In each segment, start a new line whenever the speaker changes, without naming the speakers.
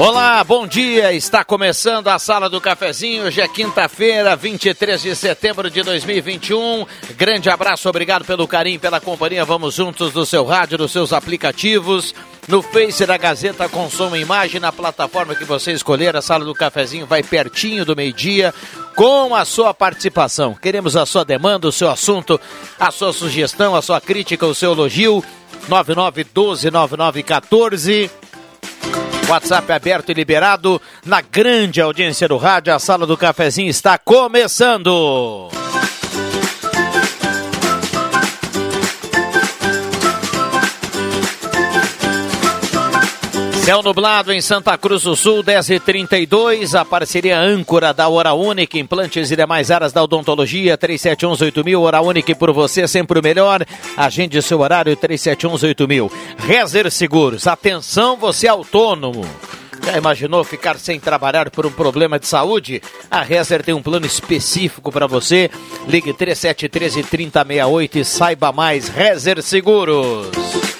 Olá, bom dia. Está começando a Sala do Cafezinho. Hoje é quinta-feira, 23 de setembro de 2021. Grande abraço, obrigado pelo carinho, pela companhia. Vamos juntos no seu rádio, nos seus aplicativos. No Face da Gazeta com som e imagem, na plataforma que você escolher, a Sala do Cafezinho vai pertinho do meio-dia com a sua participação. Queremos a sua demanda, o seu assunto, a sua sugestão, a sua crítica, o seu elogio. 9912 9914 WhatsApp aberto e liberado na grande audiência do rádio. A sala do cafezinho está começando. Céu nublado em Santa Cruz do Sul, 10h32. A parceria âncora da Hora Única, implantes e demais áreas da odontologia, 37118000. Hora Única por você, sempre o melhor. Agende seu horário, 37118000. Rezer Seguros, atenção, você é autônomo. Já imaginou ficar sem trabalhar por um problema de saúde? A Rezer tem um plano específico para você. Ligue 3713 3068 e saiba mais. Rezer Seguros.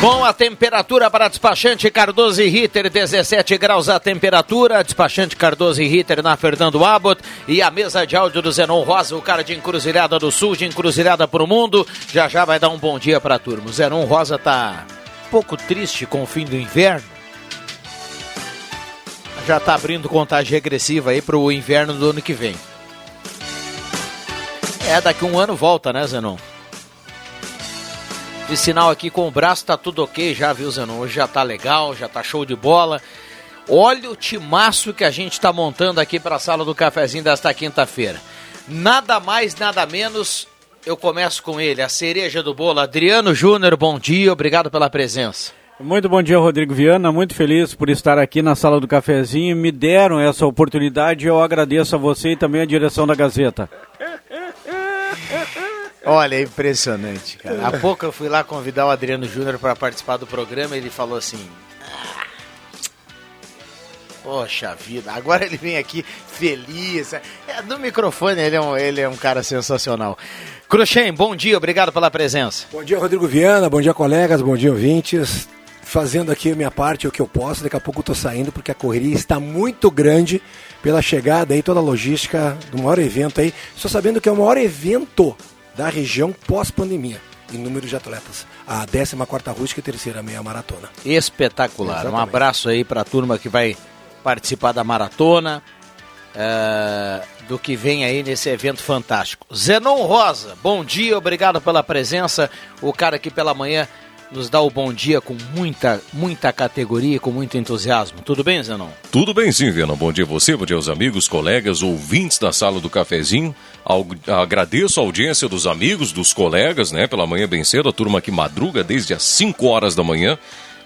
Com a temperatura para despachante Cardoso e Ritter, 17 graus a temperatura. Despachante Cardoso e Ritter na Fernando Abbott. E a mesa de áudio do Zenon Rosa, o cara de Encruzilhada do Sul, de Encruzilhada para o Mundo. Já já vai dar um bom dia para a turma. O Zenon Rosa tá um pouco triste com o fim do inverno. Já tá abrindo contagem regressiva aí para o inverno do ano que vem. É, daqui um ano volta, né, Zenon? De sinal aqui com o braço, tá tudo ok já, viu, Zenon? Hoje já tá legal, já tá show de bola. Olha o timaço que a gente tá montando aqui para a sala do cafezinho desta quinta-feira. Nada mais, nada menos. Eu começo com ele, a cereja do bolo, Adriano Júnior. Bom dia, obrigado pela presença.
Muito bom dia, Rodrigo Viana. Muito feliz por estar aqui na sala do cafezinho. Me deram essa oportunidade e eu agradeço a você e também a direção da Gazeta.
Olha, é impressionante, cara. Há pouco eu fui lá convidar o Adriano Júnior para participar do programa e ele falou assim: ah, Poxa vida, agora ele vem aqui feliz. É, no microfone ele é, um, ele é um cara sensacional. Cruxem, bom dia, obrigado pela presença.
Bom dia, Rodrigo Viana, bom dia, colegas, bom dia, ouvintes. Fazendo aqui a minha parte, o que eu posso, daqui a pouco eu tô saindo, porque a correria está muito grande pela chegada aí, toda a logística do maior evento aí. Estou sabendo que é o maior evento da região pós-pandemia em número de atletas. A 14ª Rústica e terceira meia maratona.
Espetacular. Exatamente. Um abraço aí para a turma que vai participar da maratona, uh, do que vem aí nesse evento fantástico. Zenon Rosa, bom dia, obrigado pela presença. O cara aqui pela manhã nos dá o bom dia com muita, muita categoria, com muito entusiasmo. Tudo bem, Zenon?
Tudo bem, sim, Viana. Bom dia a você, bom dia aos amigos, colegas, ouvintes da sala do cafezinho. Agradeço a audiência dos amigos, dos colegas, né? Pela manhã bem cedo, a turma que madruga desde as 5 horas da manhã.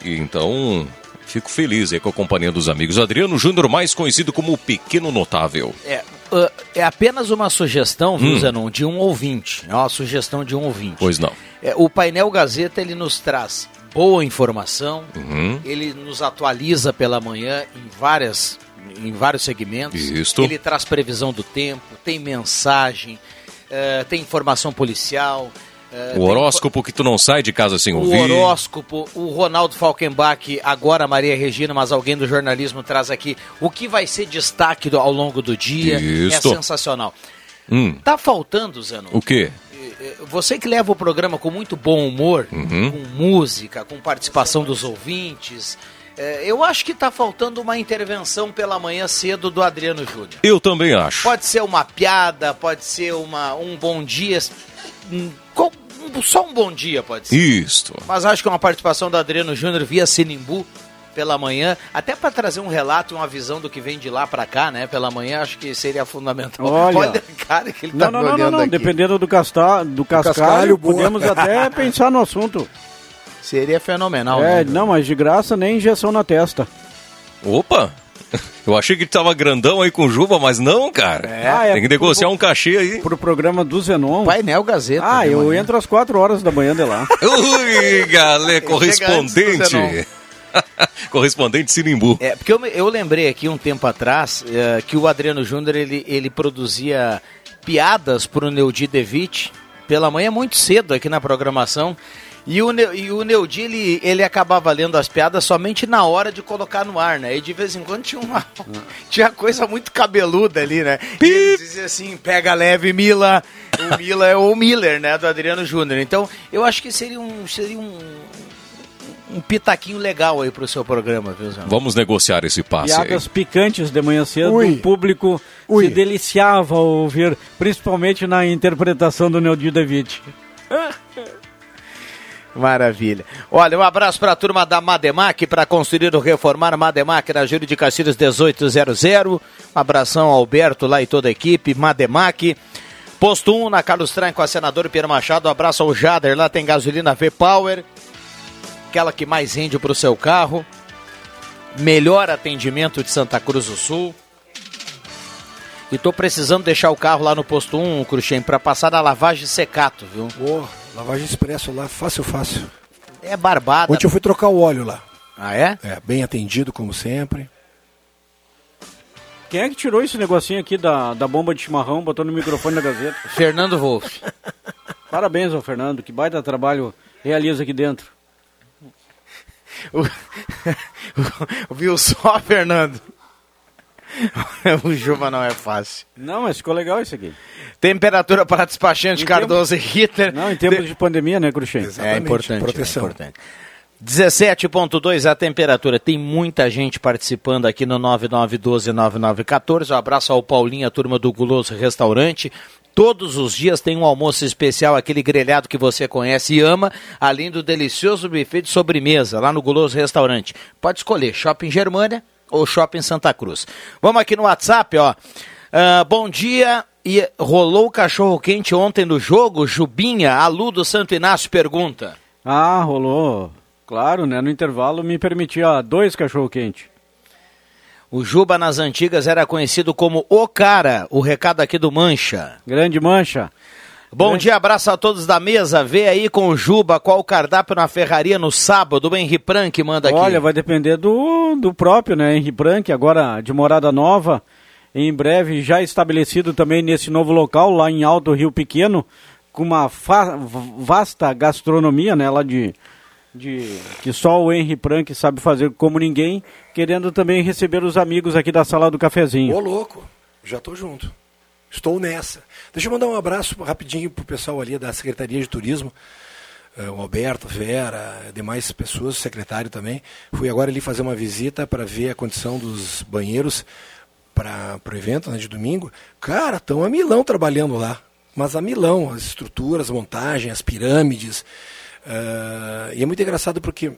E então, fico feliz aí com a companhia dos amigos. Adriano Júnior, mais conhecido como o Pequeno Notável.
É, uh, é apenas uma sugestão, viu, hum. Zenon, de um ouvinte. É uma sugestão de um ouvinte.
Pois não.
É, o painel Gazeta, ele nos traz boa informação, uhum. ele nos atualiza pela manhã em várias em vários segmentos.
Isto.
Ele traz previsão do tempo, tem mensagem, uh, tem informação policial,
É, o horóscopo tem... que tu não sai de casa sem ouvir.
O horóscopo, o Ronaldo Falkenbach, agora Maria Regina, mas alguém do jornalismo traz aqui o que vai ser destaque do, ao longo do dia. Isso. É sensacional. Hum. Tá faltando, Zano.
O quê?
Você que leva o programa com muito bom humor, uhum. com música, com participação dos ouvintes, é, eu acho que está faltando uma intervenção pela manhã cedo do Adriano Júnior.
Eu também acho.
Pode ser uma piada, pode ser uma, um bom dia. Só um bom dia pode ser.
Isso.
Mas acho que uma participação do Adriano Júnior via Sinimbu pela manhã, até para trazer um relato e uma visão do que vem de lá para cá, né? Pela manhã, acho que seria fundamental.
Olha, Olha cara, que ele não, tá não, não, não, não. Dependendo do, casta, do cascalho, cascalho podemos até pensar no assunto.
Seria fenomenal.
É, né? não, mas de graça nem injeção na testa.
Opa! Eu achei que ele tava grandão aí com Juba, mas não, cara. É, ah, é Tem que negociar pro, um cachê aí.
Pro programa do Zenon.
Painel Gazeta.
Ah, eu manhã. entro às 4 horas da manhã de lá.
Ui, galera, correspondente. correspondente Sinimbu.
É, porque eu, eu lembrei aqui um tempo atrás é, que o Adriano Júnior, ele, ele produzia piadas pro Neudi Devitt pela manhã muito cedo aqui na programação. E o, e o Neudi, ele, ele acabava lendo as piadas somente na hora de colocar no ar, né? E de vez em quando tinha uma tinha coisa muito cabeluda ali, né? E ele dizia assim, pega leve, Mila. O Mila é o Miller, né? Do Adriano Júnior. Então, eu acho que seria um, seria um, um pitaquinho legal aí pro seu programa, viu, Zé?
Vamos negociar esse passe
Piadas aí. picantes de manhã cedo, Ui. o público Ui. se deliciava ao ouvir, principalmente na interpretação do Neudi David.
Maravilha. Olha, um abraço para a turma da Mademac para construir ou reformar Mademac na Júlio de Castilhos 1800. Um abração ao Alberto lá e toda a equipe, Mademac. Posto 1 na Carlos Traem com a senadora Pierre Machado. Um abraço ao Jader, lá tem gasolina V-Power, aquela que mais rende para o seu carro. Melhor atendimento de Santa Cruz do Sul. E tô precisando deixar o carro lá no posto 1, Cruxem, para passar na lavagem secato, viu?
Oh. Lavagem expresso lá, fácil, fácil.
É barbada.
Ontem eu fui trocar o óleo lá.
Ah, é?
É, bem atendido, como sempre.
Quem é que tirou esse negocinho aqui da, da bomba de chimarrão, botou no microfone da Gazeta?
Fernando Wolff.
Parabéns ao Fernando, que baita trabalho realiza aqui dentro.
O... Viu só, Fernando? o Juba não é fácil.
Não, mas ficou legal isso aqui.
Temperatura para despachante em Cardoso tempo... e Ritter.
Não, em tempos de... de pandemia, né, Cruxem?
É importante. Proteção. É importante. 17.2 a temperatura. Tem muita gente participando aqui no 99129914. Um abraço ao Paulinho, a turma do Guloso Restaurante. Todos os dias tem um almoço especial, aquele grelhado que você conhece e ama, além do delicioso buffet de sobremesa lá no Guloso Restaurante. Pode escolher Shopping Germânia ou Shopping Santa Cruz. Vamos aqui no WhatsApp, ó. Uh, bom dia, e rolou o cachorro quente ontem no jogo? Jubinha, Alu do Santo Inácio pergunta.
Ah, rolou. Claro, né? No intervalo me permitia dois cachorro quente.
O Juba nas antigas era conhecido como O Cara, o recado aqui do Mancha.
Grande Mancha.
Bom dia, abraço a todos da mesa. Vê aí com o Juba qual o cardápio na ferraria no sábado. O Henri Prank manda aqui.
Olha, vai depender do, do próprio, né? Henri Prank, agora de morada nova em breve já estabelecido também nesse novo local, lá em Alto Rio Pequeno, com uma vasta gastronomia, né, lá de, de que só o Henry Prank sabe fazer como ninguém, querendo também receber os amigos aqui da sala do cafezinho.
Ô louco, já estou junto. Estou nessa. Deixa eu mandar um abraço rapidinho pro pessoal ali da Secretaria de Turismo. Uh, o Alberto, Vera, demais pessoas, o secretário também. Fui agora ali fazer uma visita para ver a condição dos banheiros para o evento né, de domingo, cara, estão a milão trabalhando lá. Mas a milão, as estruturas, a montagem, as pirâmides. Uh, e é muito engraçado porque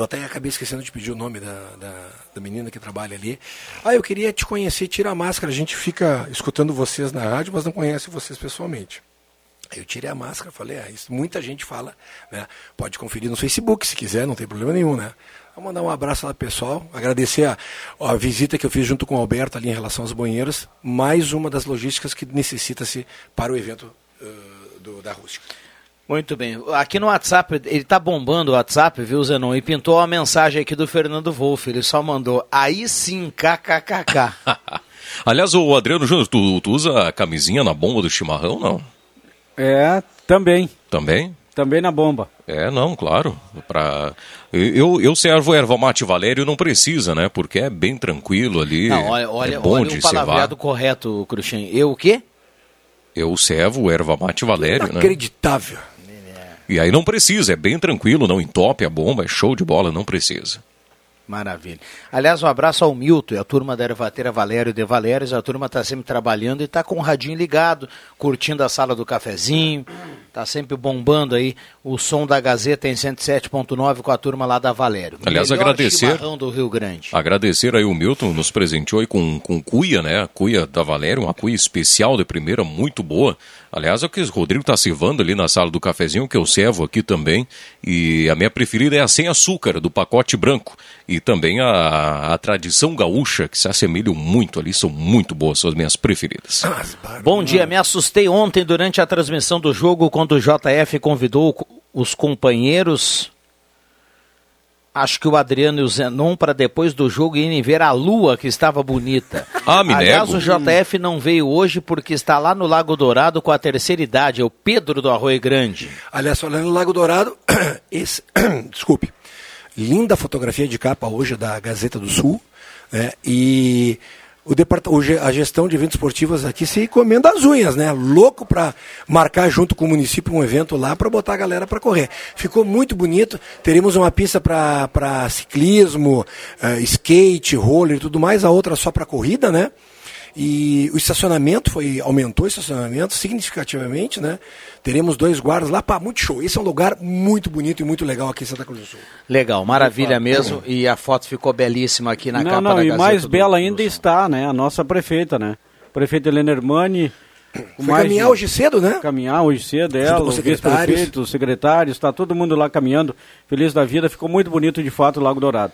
eu até acabei esquecendo de pedir o nome da, da, da, menina que trabalha ali. Ah, eu queria te conhecer, tira a máscara. A gente fica escutando vocês na rádio, mas não conhece vocês pessoalmente. Eu tirei a máscara, falei, ah, isso muita gente fala, né? Pode conferir no Facebook se quiser, não tem problema nenhum, né? Vou mandar um abraço lá pessoal, agradecer a, a, visita que eu fiz junto com o Alberto ali em relação aos banheiros, mais uma das logísticas que necessita-se para o evento uh, do, da rústica.
Muito bem. Aqui no WhatsApp, ele tá bombando o WhatsApp, viu, Zenon? E pintou uma mensagem aqui do Fernando Wolff. Ele só mandou, aí sim, kkkk.
Aliás, o Adriano Júnior, tu, tu usa a camisinha na bomba do chimarrão, não?
É, também.
Também?
Também na bomba.
É, não, claro. Pra... Eu, eu servo erva mate Valério, não precisa, né? Porque é bem tranquilo ali.
Não, olha, olha,
é bom
olha
de
o palavreado correto, Cruxem. Eu o quê?
Eu servo erva mate Valério, né?
Inacreditável.
E aí não precisa, é bem tranquilo, não entope a bomba, é show de bola, não precisa.
Maravilha. Aliás, um abraço ao Milton e a turma da Ervateira Valério de Valérios. A turma está sempre trabalhando e está com o radinho ligado, curtindo a sala do cafezinho. Está sempre bombando aí o som da Gazeta em 107.9 com a turma lá da Valério.
Aliás,
Melhor
agradecer.
do Rio Grande.
Agradecer aí o Milton, nos presenteou aí com, com cuia, né? A cuia da Valério, uma cuia especial de primeira, muito boa. Aliás, é o que o Rodrigo está servando ali na sala do cafezinho, que eu servo aqui também. E a minha preferida é a sem açúcar, do pacote branco. E também a, a tradição gaúcha, que se assemelham muito ali, são muito boas, são as minhas preferidas.
Bom dia, me assustei ontem durante a transmissão do jogo quando o JF convidou os companheiros, acho que o Adriano e o Zenon, para depois do jogo irem ver a lua que estava bonita.
Ah, me
Aliás,
nego.
o JF não veio hoje porque está lá no Lago Dourado com a terceira idade, é o Pedro do Arroio Grande.
Aliás, falando no Lago Dourado, esse, desculpe, linda fotografia de capa hoje da Gazeta do Sul, né? E o depart... a gestão de eventos esportivos aqui se comendo as unhas, né? Louco para marcar junto com o município um evento lá para botar a galera para correr. Ficou muito bonito. Teremos uma pista para ciclismo, eh, skate, roller e tudo mais, a outra só para corrida, né? E o estacionamento foi aumentou o estacionamento significativamente, né? Teremos dois guardas lá, pá, muito show. Esse é um lugar muito bonito e muito legal aqui em Santa Cruz do Sul.
Legal, maravilha mesmo. E a foto ficou belíssima aqui na
não,
capa
não,
da
e
Gazeta
mais
do-
bela ainda está, né? A nossa prefeita, né? Prefeita Helena Hermani.
Foi
mais
caminhar
de-
hoje cedo, né?
Caminhar hoje cedo, ela, o vice-prefeito, os secretários, está todo mundo lá caminhando, feliz da vida. Ficou muito bonito, de fato, o Lago Dourado.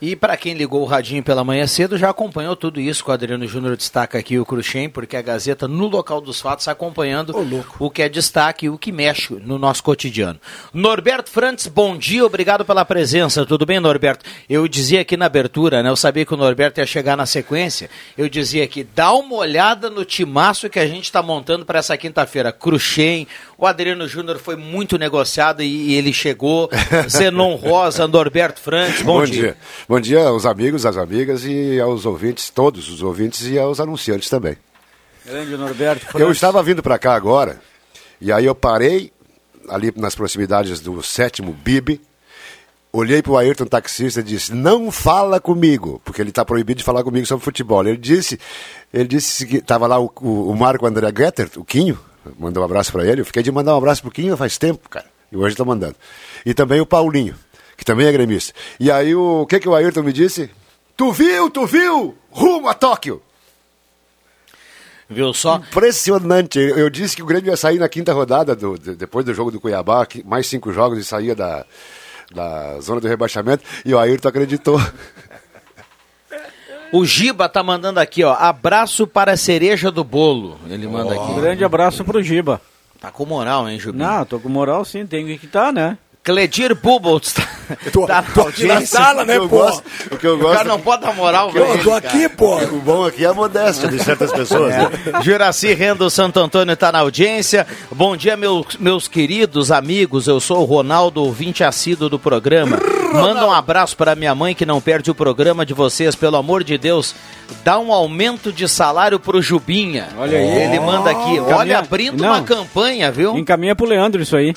E para quem ligou o radinho pela manhã cedo, já acompanhou tudo isso o Adriano Júnior destaca aqui o Cruxem, porque a Gazeta, no local dos fatos, está acompanhando o que é destaque e o que mexe no nosso cotidiano. Norberto Frantes, bom dia, obrigado pela presença. Tudo bem, Norberto? Eu dizia aqui na abertura, né? Eu sabia que o Norberto ia chegar na sequência. Eu dizia aqui, dá uma olhada no timaço que a gente está montando para essa quinta-feira. Cruxem, o Adriano Júnior foi muito negociado e, e ele chegou. Zenon Rosa, Norberto Frantes, bom,
Bom dia. Bom dia aos amigos, às amigas e aos ouvintes, todos os ouvintes e aos anunciantes também.
Grande Norberto.
Eu
Francis.
estava vindo para cá agora e aí eu parei ali nas proximidades do sétimo BIB, olhei para o Ayrton taxista e disse: "Não fala comigo", porque ele está proibido de falar comigo sobre futebol. Ele disse, ele disse que estava lá o, o, o Marco André Getter, o Quinho, mandou um abraço para ele. Eu fiquei de mandar um abraço pro Quinho faz tempo, cara. E hoje está mandando. E também o Paulinho, que também é gremista. E aí o, o que que o Ayrton me disse? Tu viu, tu viu? Rumo a Tóquio.
Viu só?
Impressionante. Eu, disse que o Grêmio ia sair na quinta rodada, do, de- depois do jogo do Cuiabá, mais cinco jogos e saía da, da zona do rebaixamento, e o Ayrton acreditou.
O Giba tá mandando aqui, ó. Abraço para a cereja do bolo. Ele manda
Um
aqui.
grande abraço pro Giba.
Tá com moral, hein, Jubinho?
Não, tô com moral sim, tem que estar, né?
Cledir Bubbles tá,
tô-
tá
tô aqui na sala, né,
o que eu
pô?
gosto, o que eu
O
gosto
cara não pode dar moral,
Pô, eu
velho.
tô aqui, pô.
o bom aqui é a modéstia de certas pessoas. né?
Juraci Rendo Santo Antônio está na audiência. Bom dia, meus, meus queridos amigos. Eu sou o Ronaldo, ouvinte assíduo do programa. Manda um abraço para minha mãe que não perde o programa de vocês. Pelo amor de Deus, dá um aumento de salário pro Jubinha.
Olha aí.
Ele manda aqui. Olha,
Caminha-
abrindo
Não.
uma campanha, viu?
Encaminha pro Leandro isso aí.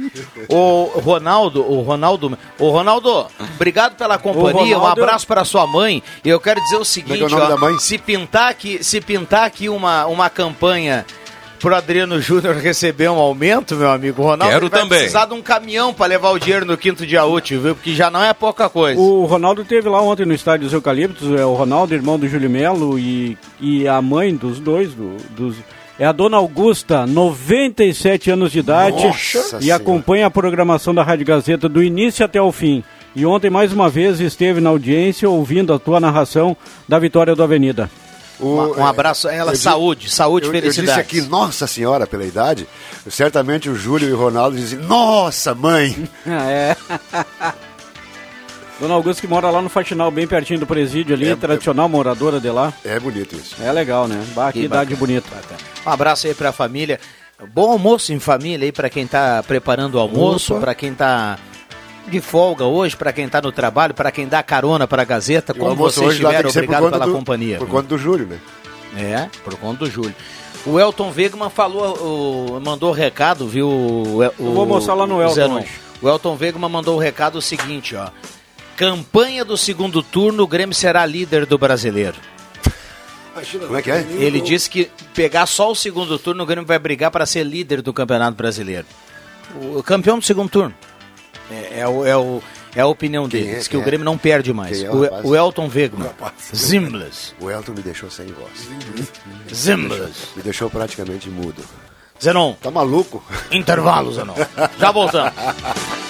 O Ronaldo, o Ronaldo, o Ronaldo, obrigado pela companhia, um
Ronaldo-
abraço para sua mãe. E eu quero dizer o seguinte,
é o nome
ó,
da mãe?
se pintar aqui, se pintar aqui uma, uma campanha pro Adriano Júnior receber um aumento, meu amigo, o Ronaldo
Quero
vai
também.
precisar de um caminhão para levar o dinheiro no quinto dia útil, viu? Porque já não é pouca coisa.
O Ronaldo teve lá ontem no estádio dos Eucaliptos, é o Ronaldo, irmão do Júlio Melo, e, e a mãe dos dois, do- dos, é a dona Augusta, 97 anos de idade,
Nossa
e
Senhora.
acompanha a programação da Rádio Gazeta do início até o fim. E ontem, mais uma vez, esteve na audiência ouvindo a tua narração da vitória do Avenida.
O-
um abraço a ela,
eu di-
saúde, saúde,
eu, eu
felicidade.
disse aqui, nossa senhora, pela idade, certamente o Júlio e o Ronaldo dizem, nossa mãe.
É. Dona Augusta que mora lá no Faxinal, bem pertinho do presídio ali,
É,
tradicional moradora de lá.
É bonito isso.
É legal, né? Bah, que,
Que
idade bonita.
Um abraço aí pra família. Bom almoço em família aí para quem tá preparando o almoço, para quem tá de folga hoje, para quem tá no trabalho, para quem dá carona para a Gazeta. Como vocês estiveram, obrigado pela
do,
companhia.
Por conta do Júlio, né?
É, por conta do Júlio. O Elton Wegman falou, o, mandou o recado, viu? O,
Eu vou mostrar lá no Elton.
O Elton Wegman mandou o recado o seguinte, ó. Campanha do segundo turno, o Grêmio será líder do brasileiro.
Como é que é?
Ele disse que pegar só o segundo turno, o Grêmio vai brigar para ser líder do Campeonato Brasileiro. O campeão do segundo turno. É, é o, é, o, é a opinião dele.
é?
Diz que
Quem
o
é?
Grêmio não perde mais.
Quem é o
o Elton Wegman. Zimblas.
O Elton me deixou sem voz.
Zimblas.
Me deixou praticamente mudo.
Zenon,
Tá maluco?
intervalo, Zenon. Já voltamos.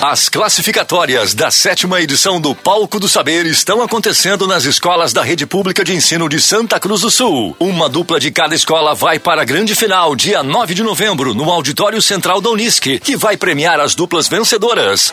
As classificatórias da sétima edição do Palco do Saber estão acontecendo nas escolas da Rede Pública de Ensino de Santa Cruz do Sul. Uma dupla de cada escola vai para a grande final, dia 9 de novembro, no Auditório Central da Unisc, que vai premiar as duplas vencedoras.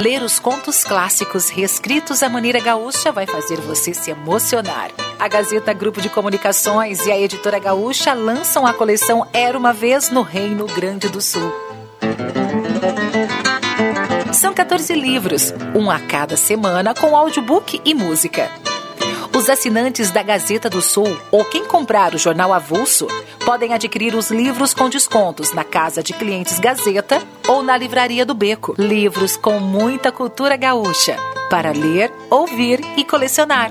Ler os contos clássicos reescritos à maneira gaúcha vai fazer você se emocionar. A Gazeta Grupo de Comunicações e a Editora Gaúcha lançam a coleção Era uma Vez no Reino Grande do Sul. São 14 livros, um a cada semana com audiobook e música. Os assinantes da Gazeta do Sul ou quem comprar o jornal avulso podem adquirir os livros com descontos na Casa de Clientes Gazeta ou na Livraria do Beco. Livros com muita cultura gaúcha para ler, ouvir e colecionar.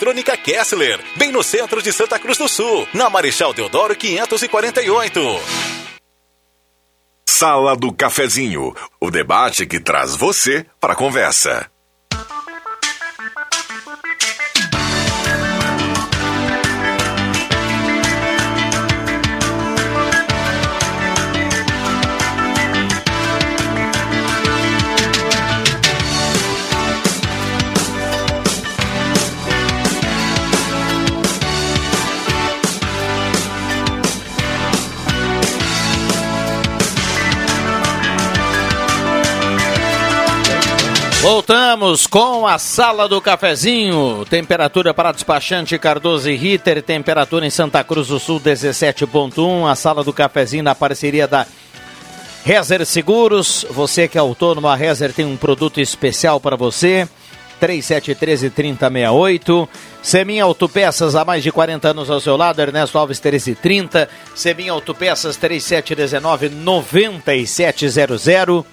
Kessler, bem no centro de Santa Cruz do Sul, na Marechal Deodoro 548.
Sala do Cafezinho, o debate que traz você para a conversa.
Voltamos com a sala do cafezinho. Temperatura para despachante Cardoso e Ritter. Temperatura em Santa Cruz do Sul 17.1. A sala do cafezinho na parceria da Rezer Seguros, você que é autônomo, a Rezer tem um produto especial para você. 3713-3068. Semin Autopeças, há mais de 40 anos ao seu lado, Ernesto Alves 1330. Semin Autopeças 3719-9700.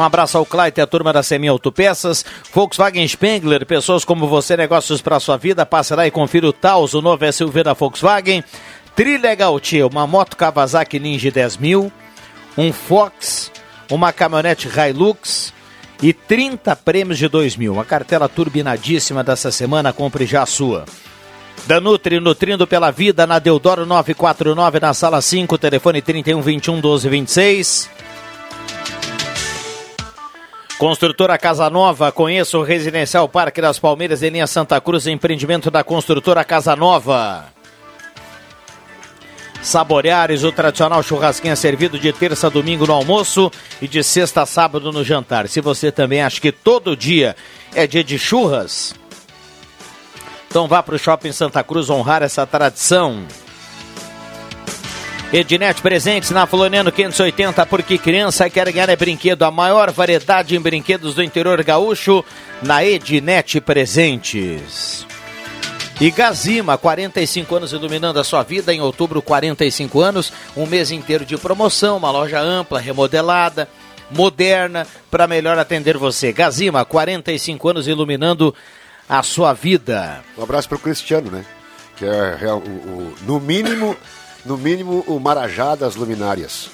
Um abraço ao Clyde e a turma da Semin Autopeças. Volkswagen Spengler, pessoas como você, negócios para sua vida. Passe lá e confira o Taos, o novo SUV da Volkswagen. Trilegal Tia, uma moto Kawasaki Ninja 10 mil. Um Fox, uma caminhonete Hilux e 30 prêmios de 2 mil. Uma cartela turbinadíssima dessa semana, compre já a sua. Danutri, nutrindo pela vida, na Deodoro 949, na sala 5, telefone 31 21 12 26. Construtora Casa Nova, conheça o Residencial Parque das Palmeiras em linha Santa Cruz, empreendimento da construtora Casa Nova. Saboreares, o tradicional churrasquinho é servido de terça a domingo no almoço e de sexta a sábado no jantar. Se você também acha que todo dia é dia de churras, então vá para o Shopping Santa Cruz honrar essa tradição. Ednet Presentes na Floriano 580, porque criança quer ganhar é brinquedo. A maior variedade em brinquedos do interior gaúcho na Ednet Presentes. E Gazima, 45 anos iluminando a sua vida. Em outubro, 45 anos, um mês inteiro de promoção, uma loja ampla, remodelada, moderna, para melhor atender você. Gazima, 45 anos iluminando a sua vida.
Um abraço para o Cristiano, né? Que é, o, o, no mínimo, no mínimo, o Marajá das luminárias.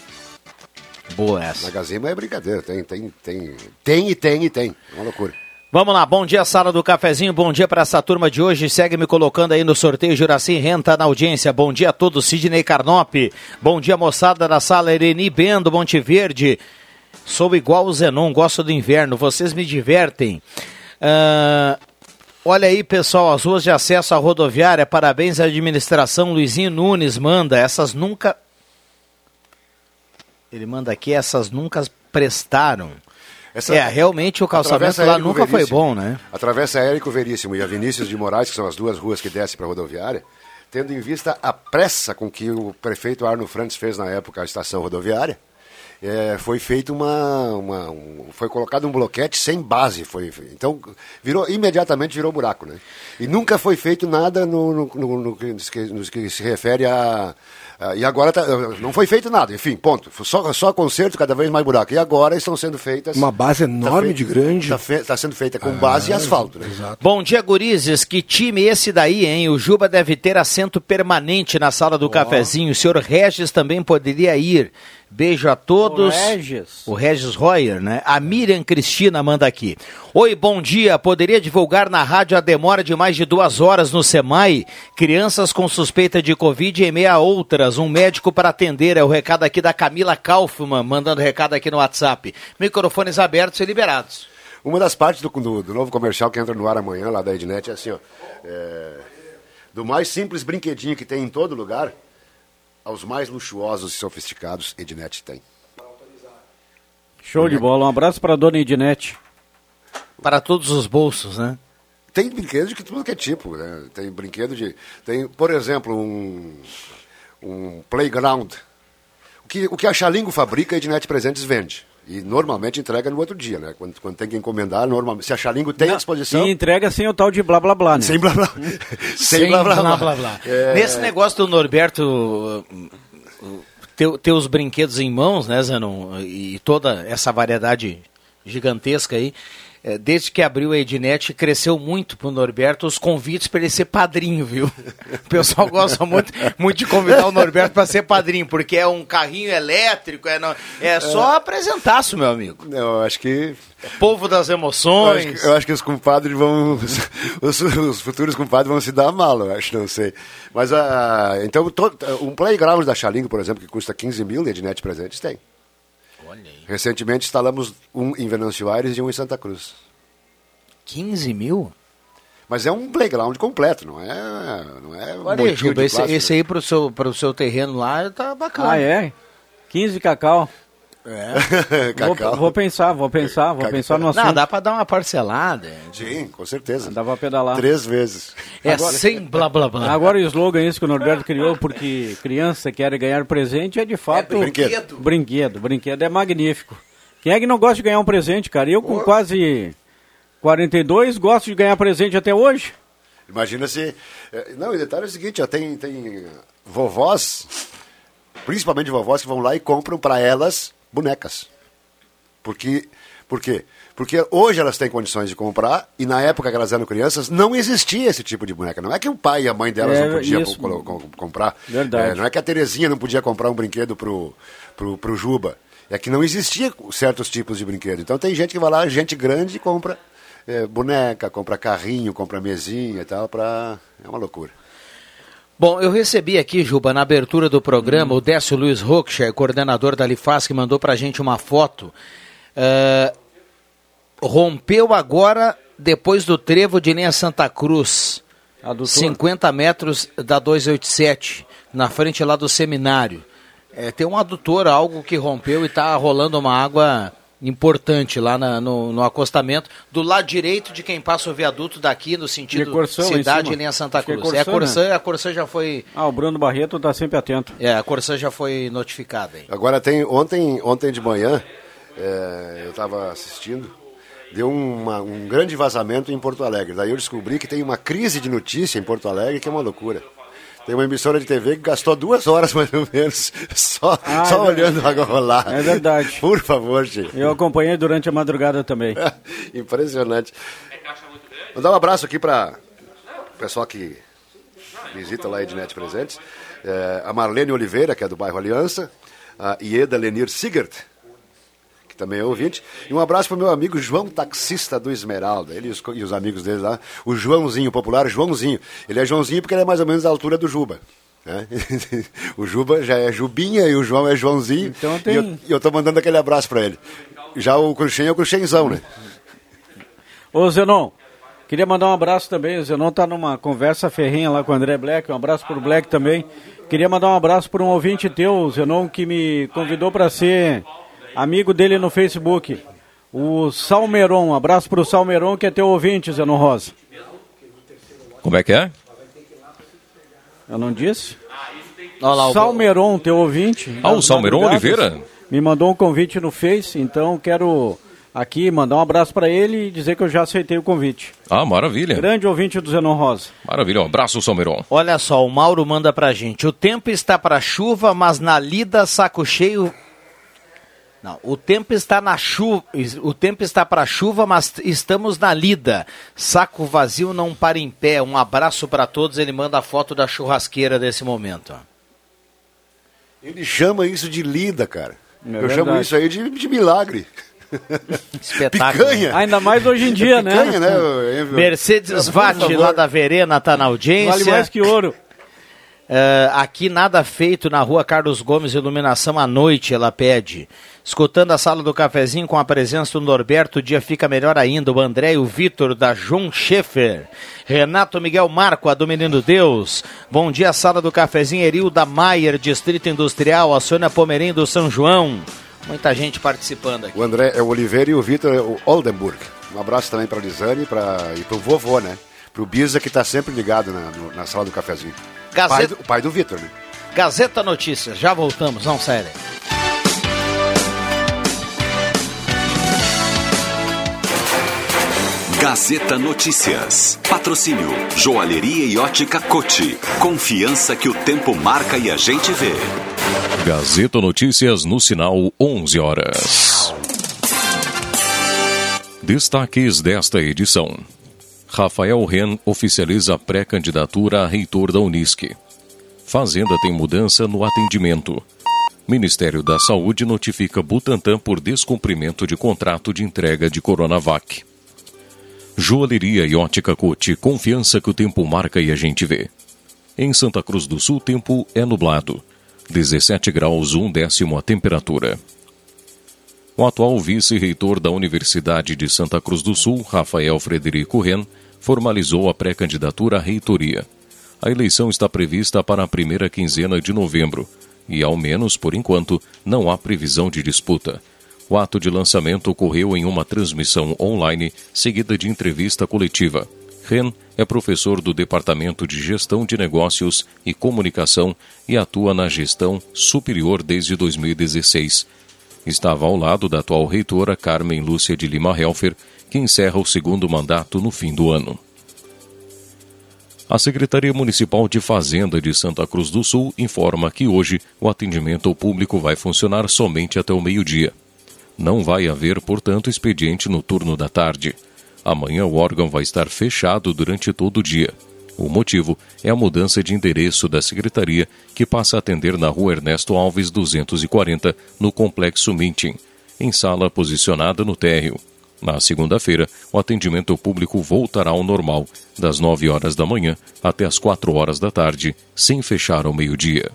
Boa essa.
Na Gazima é brincadeira, tem, tem, tem, tem e tem e tem. É uma loucura.
Vamos lá, bom dia, sala do cafezinho, bom dia para essa turma de hoje. Segue me colocando aí no sorteio Juraci Renta na audiência. Bom dia a todos, Sidney Carnop. Bom dia, moçada da sala Ereni Bendo, Monte Verde. Sou igual o Zenon, gosto do inverno, vocês me divertem. Uh, olha aí, pessoal, as ruas de acesso à rodoviária, parabéns à administração. Luizinho Nunes manda, essas nunca. Ele manda aqui, essas nunca prestaram. Essa, é, realmente o calçamento lá nunca foi bom, né?
Atravessa Érico Veríssimo e a Vinícius de Moraes, que são as duas ruas que descem para a rodoviária, tendo em vista a pressa com que o prefeito Arno Frantes fez na época a estação rodoviária, é, foi feito uma, uma um, foi colocado um bloquete sem base foi então virou imediatamente virou buraco né e nunca foi feito nada no, no, no, no que, no que se refere a Uh, e agora tá, não foi feito nada, enfim, ponto. Só, só conserto, cada vez mais buraco. E agora estão sendo feitas.
Uma base enorme
tá
de grande.
Está tá sendo feita com ah, base e asfalto. Né?
Exato. Bom dia, gurizes. Que time esse daí, hein? O Juba deve ter assento permanente na sala do oh. cafezinho. O senhor Regis também poderia ir. Beijo a todos.
O Regis.
O Regis Royer, né? A Miriam Cristina manda aqui. Oi, bom dia. Poderia divulgar na rádio a demora de mais de duas horas no SEMAI? Crianças com suspeita de Covid e meia outras. Um médico para atender. É o recado aqui da Camila Kaufmann, mandando recado aqui no WhatsApp. Microfones abertos e liberados.
Uma das partes do, do, do novo comercial que entra no ar amanhã, lá da Ednet, é assim, ó. É, do mais simples brinquedinho que tem em todo lugar aos mais luxuosos e sofisticados, Ednet tem.
Show de bola. Um abraço para a dona Ednet.
Para todos os bolsos, né?
Tem brinquedo de tudo que é tipo, né? Tem brinquedo de. Tem, por exemplo, um, um playground. O que, o que a Xalingo fabrica, a Ednet Presentes vende. E normalmente entrega no outro dia, né? Quando, quando tem que encomendar, normalmente. Se a Xalingo tem à disposição.
E entrega sem o tal de blá blá blá, né?
Sem blá blá.
sem, sem blá blá blá. blá, blá. É... Nesse negócio do Norberto ter, ter os brinquedos em mãos, né, Zanon? E toda essa variedade gigantesca aí. É, desde que abriu a Ednet, cresceu muito pro Norberto os convites para ele ser padrinho, viu? O pessoal gosta muito, muito de convidar o Norberto para ser padrinho, porque é um carrinho elétrico, é, não, é só é. apresentaço, meu amigo.
Eu acho que.
É povo das emoções.
Eu acho, que, eu acho que os compadres vão. Os, os, futuros compadres vão se dar mal, eu acho, não sei. Mas, uh, então, todo, um playground da Xalingo, por exemplo, que custa 15 mil, Ednet Presentes tem. Recentemente instalamos um em Venâncio Aires e um em Santa Cruz.
15 mil?
Mas é um playground completo, não é? Não é
Olha aí, Juba, esse, esse, aí para o seu, seu terreno lá tá bacana.
Ah, é? 15 cacau. É.
Cacau.
Vou, vou pensar, vou pensar, vou
Cacau.
pensar no assunto.
Não, dá pra dar uma parcelada.
Sim, com certeza.
Dá pra pedalar.
Três vezes.
É sem blá blá blá.
Agora o slogan esse que o Norberto criou, porque criança quer ganhar presente, é de fato...
brinquedo.
Brinquedo. Brinquedo é magnífico. Quem é que não gosta de ganhar um presente, cara? Eu com quase 42 gosto de ganhar presente até hoje.
Imagina se. é, Não, e detalhe é o seguinte, ó, tem, tem vovós, principalmente vovós, que vão lá e compram para elas bonecas. Porque, por quê? Porque hoje elas têm condições de comprar e na época que elas eram crianças não existia esse tipo de boneca. Não é que o pai e a mãe delas
É,
não podiam comprar.
Verdade.
É, não é que a Terezinha não podia comprar um brinquedo pro, pro, pro Juba. É que não existia certos tipos de brinquedo. Então tem gente que vai lá, gente grande, e compra é, boneca, compra carrinho, compra mesinha e tal, pra... É uma loucura.
Bom, eu recebi aqui, Juba, na abertura do programa, o Décio Luiz Rocher, coordenador da Lifaz, que mandou pra gente uma foto. Eh, rompeu agora, depois do trevo de linha Santa Cruz,
Adutor.
50 metros da 287, na frente lá do seminário. Eh, tem um adutor, algo que rompeu e está rolando uma água importante lá na- no, no acostamento, do lado direito de quem passa o viaduto daqui, no sentido
De Corsã, lá em
cidade
cima.
e linha Santa
é
Cruz. É a
Corsã,
Corsã, a Corsã já foi
Ah, o Bruno Barreto tá sempre atento.
é, a Corsã já foi notificada. Hein?
Agora tem, ontem, ontem de manhã, é, eu estava assistindo, deu uma- um grande vazamento em Porto Alegre. Daí eu descobri que tem uma crise de notícia em Porto Alegre que é uma loucura. Tem uma emissora de TV que gastou duas horas mais ou menos só,
Ah,
só
é
olhando a água rolar.
É verdade.
Por favor, gente.
Eu acompanhei durante a madrugada também.
Impressionante. Vou dar um abraço aqui para o pessoal que visita lá a Ednet Presentes. É, a Marlene Oliveira, que é do bairro Aliança. A Ieda Lenir Sigert, que também é ouvinte. E um abraço para o meu amigo João Taxista do Esmeralda. Ele e os, os amigos dele lá. O Joãozinho, popular Joãozinho. Ele é Joãozinho porque ele é mais ou menos da altura do Juba. né? o Juba já é Jubinha e o João é Joãozinho.
Então tem-
E eu, e tô mandando aquele abraço para ele. Já o Cruxem é o Cruxenzão, né?
Ô Zenon, queria mandar um abraço também. O Zenon tá numa conversa ferrenha lá com o André Black. Um abraço pro Black também. Queria mandar um abraço para um ouvinte teu, Zenon, que me convidou para ser amigo dele no Facebook. O Salmeron. Um abraço pro Salmeron, que é teu ouvinte, Zenon Rosa.
Como é que é?
Eu não disse?
Olha lá, o-
Salmeron, teu ouvinte.
Ah, o Salmeron Oliveira?
Me mandou um convite no Face, então quero aqui mandar um abraço para ele e dizer que eu já aceitei o convite.
Ah, maravilha.
Grande ouvinte do Zenon Rosa.
Maravilha. Um abraço, Salmeron.
Olha só, o Mauro manda pra gente. O tempo está para chuva, mas na lida saco cheio. Não, o tempo está na chuva. O tempo está para chuva, mas estamos na lida. Saco vazio não para em pé. Um abraço para todos. Ele manda a foto da churrasqueira desse momento.
Ele chama isso de lida, cara.
É
eu chamo
verdade.
isso aí de, de milagre.
Espetáculo.
Picanha.
Ainda mais hoje em dia, né?
Picanha, né? eu-
Mercedes
Por
Vatti,
favor.
lá da Verena, tá na audiência.
Vale mais que ouro.
É, aqui nada feito na rua Carlos Gomes, iluminação à noite, ela pede. Escutando a sala do cafezinho com a presença do Norberto, o dia fica melhor ainda. O André e o Vitor da João Schaefer. Renato Miguel Marco, a do Menino Deus. Bom dia, sala do cafezinho. Erilda Maier, Distrito Industrial. A Sônia Pomerim do São João. Muita gente participando aqui.
O André é o Oliveira e o Vitor é o Oldenburg. Um abraço também para a Lisane e, e pro vovô, né? Pro Biza, que está sempre ligado na, no- na sala do cafezinho. Pai
Gazeta,
do, pai do Vitor, né?
Gazeta Notícias, já voltamos, não sério.
Gazeta Notícias. Patrocínio Joalheria e Ótica Cote. Confiança que o tempo marca e a gente vê.
Gazeta Notícias no sinal 11 horas. Destaques desta edição. Rafael Ren oficializa pré-candidatura a reitor da Unisc. Fazenda tem mudança no atendimento. Ministério da Saúde notifica Butantan por descumprimento de contrato de entrega de Coronavac. Joalheria e ótica Cote, confiança que o tempo marca e a gente vê. Em Santa Cruz do Sul, tempo é nublado. 17 graus, um décimo a temperatura. O atual vice-reitor da Universidade de Santa Cruz do Sul, Rafael Frederico Ren, formalizou a pré-candidatura à reitoria. A eleição está prevista para a primeira quinzena de novembro e, ao menos por enquanto, não há previsão de disputa. O ato de lançamento ocorreu em uma transmissão online, seguida de entrevista coletiva. Ren é professor do Departamento de Gestão de Negócios e Comunicação e atua na gestão superior desde 2016. Estava ao lado da atual reitora Carmen Lúcia de Lima Helfer, que encerra o segundo mandato no fim do ano. A Secretaria Municipal de Fazenda de Santa Cruz do Sul informa que hoje o atendimento ao público vai funcionar somente até o meio-dia. Não vai haver, portanto, expediente no turno da tarde. Amanhã o órgão vai estar fechado durante todo o dia. O motivo é a mudança de endereço da secretaria, que passa a atender na rua Ernesto Alves 240, no Complexo Minting, em sala posicionada no térreo. Na segunda-feira, o atendimento público voltará ao normal, das 9 horas da manhã até as 4 horas da tarde, sem fechar ao meio-dia.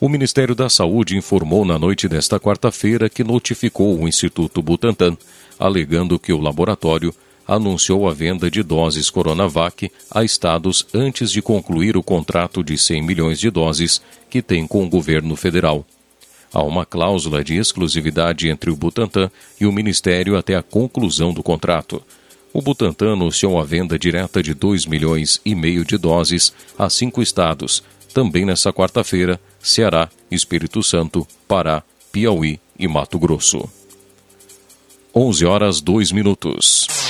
O Ministério da Saúde informou na noite desta quarta-feira que notificou o Instituto Butantan alegando que o laboratório anunciou a venda de doses Coronavac a estados antes de concluir o contrato de 100 milhões de doses que tem com o governo federal. Há uma cláusula de exclusividade entre o Butantan e o Ministério até a conclusão do contrato. O Butantan anunciou a venda direta de 2 milhões e meio de doses a cinco estados, também nesta quarta-feira, Ceará, Espírito Santo, Pará, Piauí e Mato Grosso. 11 horas 2 minutos.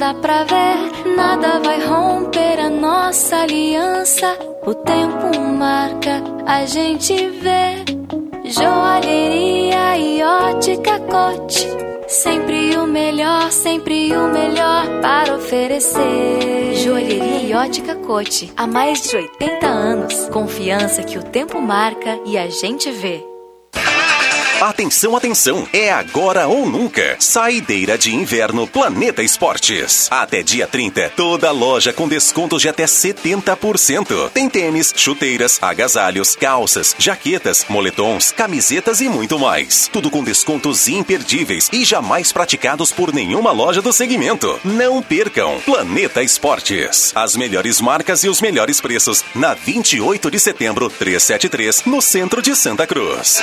Dá pra ver, nada vai romper a nossa aliança. O tempo marca, a gente vê. Joalheria e ótica cote. Sempre o melhor, sempre o melhor para oferecer.
Joalheria e ótica cote. Há mais de 80 anos. Confiança que o tempo marca e a gente vê.
Atenção, atenção! É agora ou nunca. Saideira de inverno Planeta Esportes. Até dia 30, toda loja com descontos de até 70%. Tem tênis, chuteiras, agasalhos, calças, jaquetas, moletons, camisetas e muito mais. Tudo com descontos imperdíveis e jamais praticados por nenhuma loja do segmento. Não percam! Planeta Esportes. As melhores marcas e os melhores preços na 28 de setembro, 373, no centro de Santa Cruz.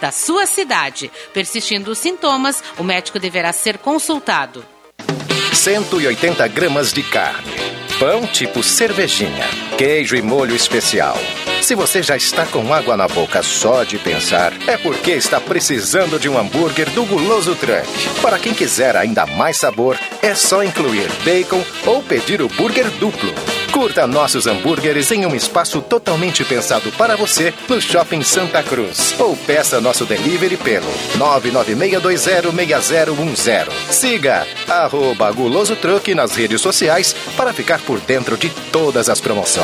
da sua cidade. Persistindo os sintomas, o médico deverá ser consultado.
180 gramas de carne. Pão tipo cervejinha. Queijo e molho especial. Se você já está com água na boca só de pensar, é porque está precisando de um hambúrguer do Guloso Truck. Para quem quiser ainda mais sabor, é só incluir bacon ou pedir o burger duplo. Curta nossos hambúrgueres em um espaço totalmente pensado para você no Shopping Santa Cruz. Ou peça nosso delivery pelo 996206010. Siga arroba Guloso Truck nas redes sociais para ficar por dentro de todas as promoções.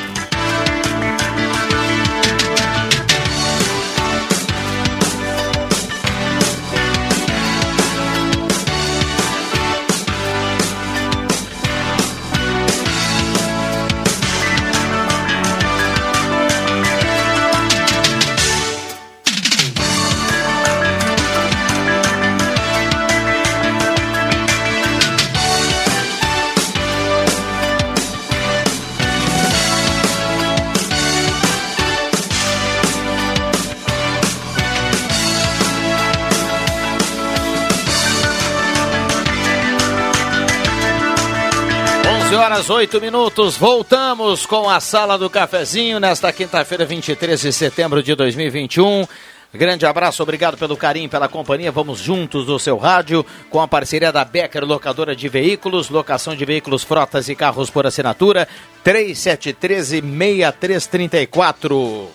Horas 8 minutos, voltamos com a Sala do Cafezinho nesta quinta-feira, 23 de setembro de 2021. Grande abraço, obrigado pelo carinho, pela companhia. Vamos juntos do seu rádio com a parceria da Becker Locadora de Veículos, locação de veículos, frotas e carros por assinatura, 3713-6334.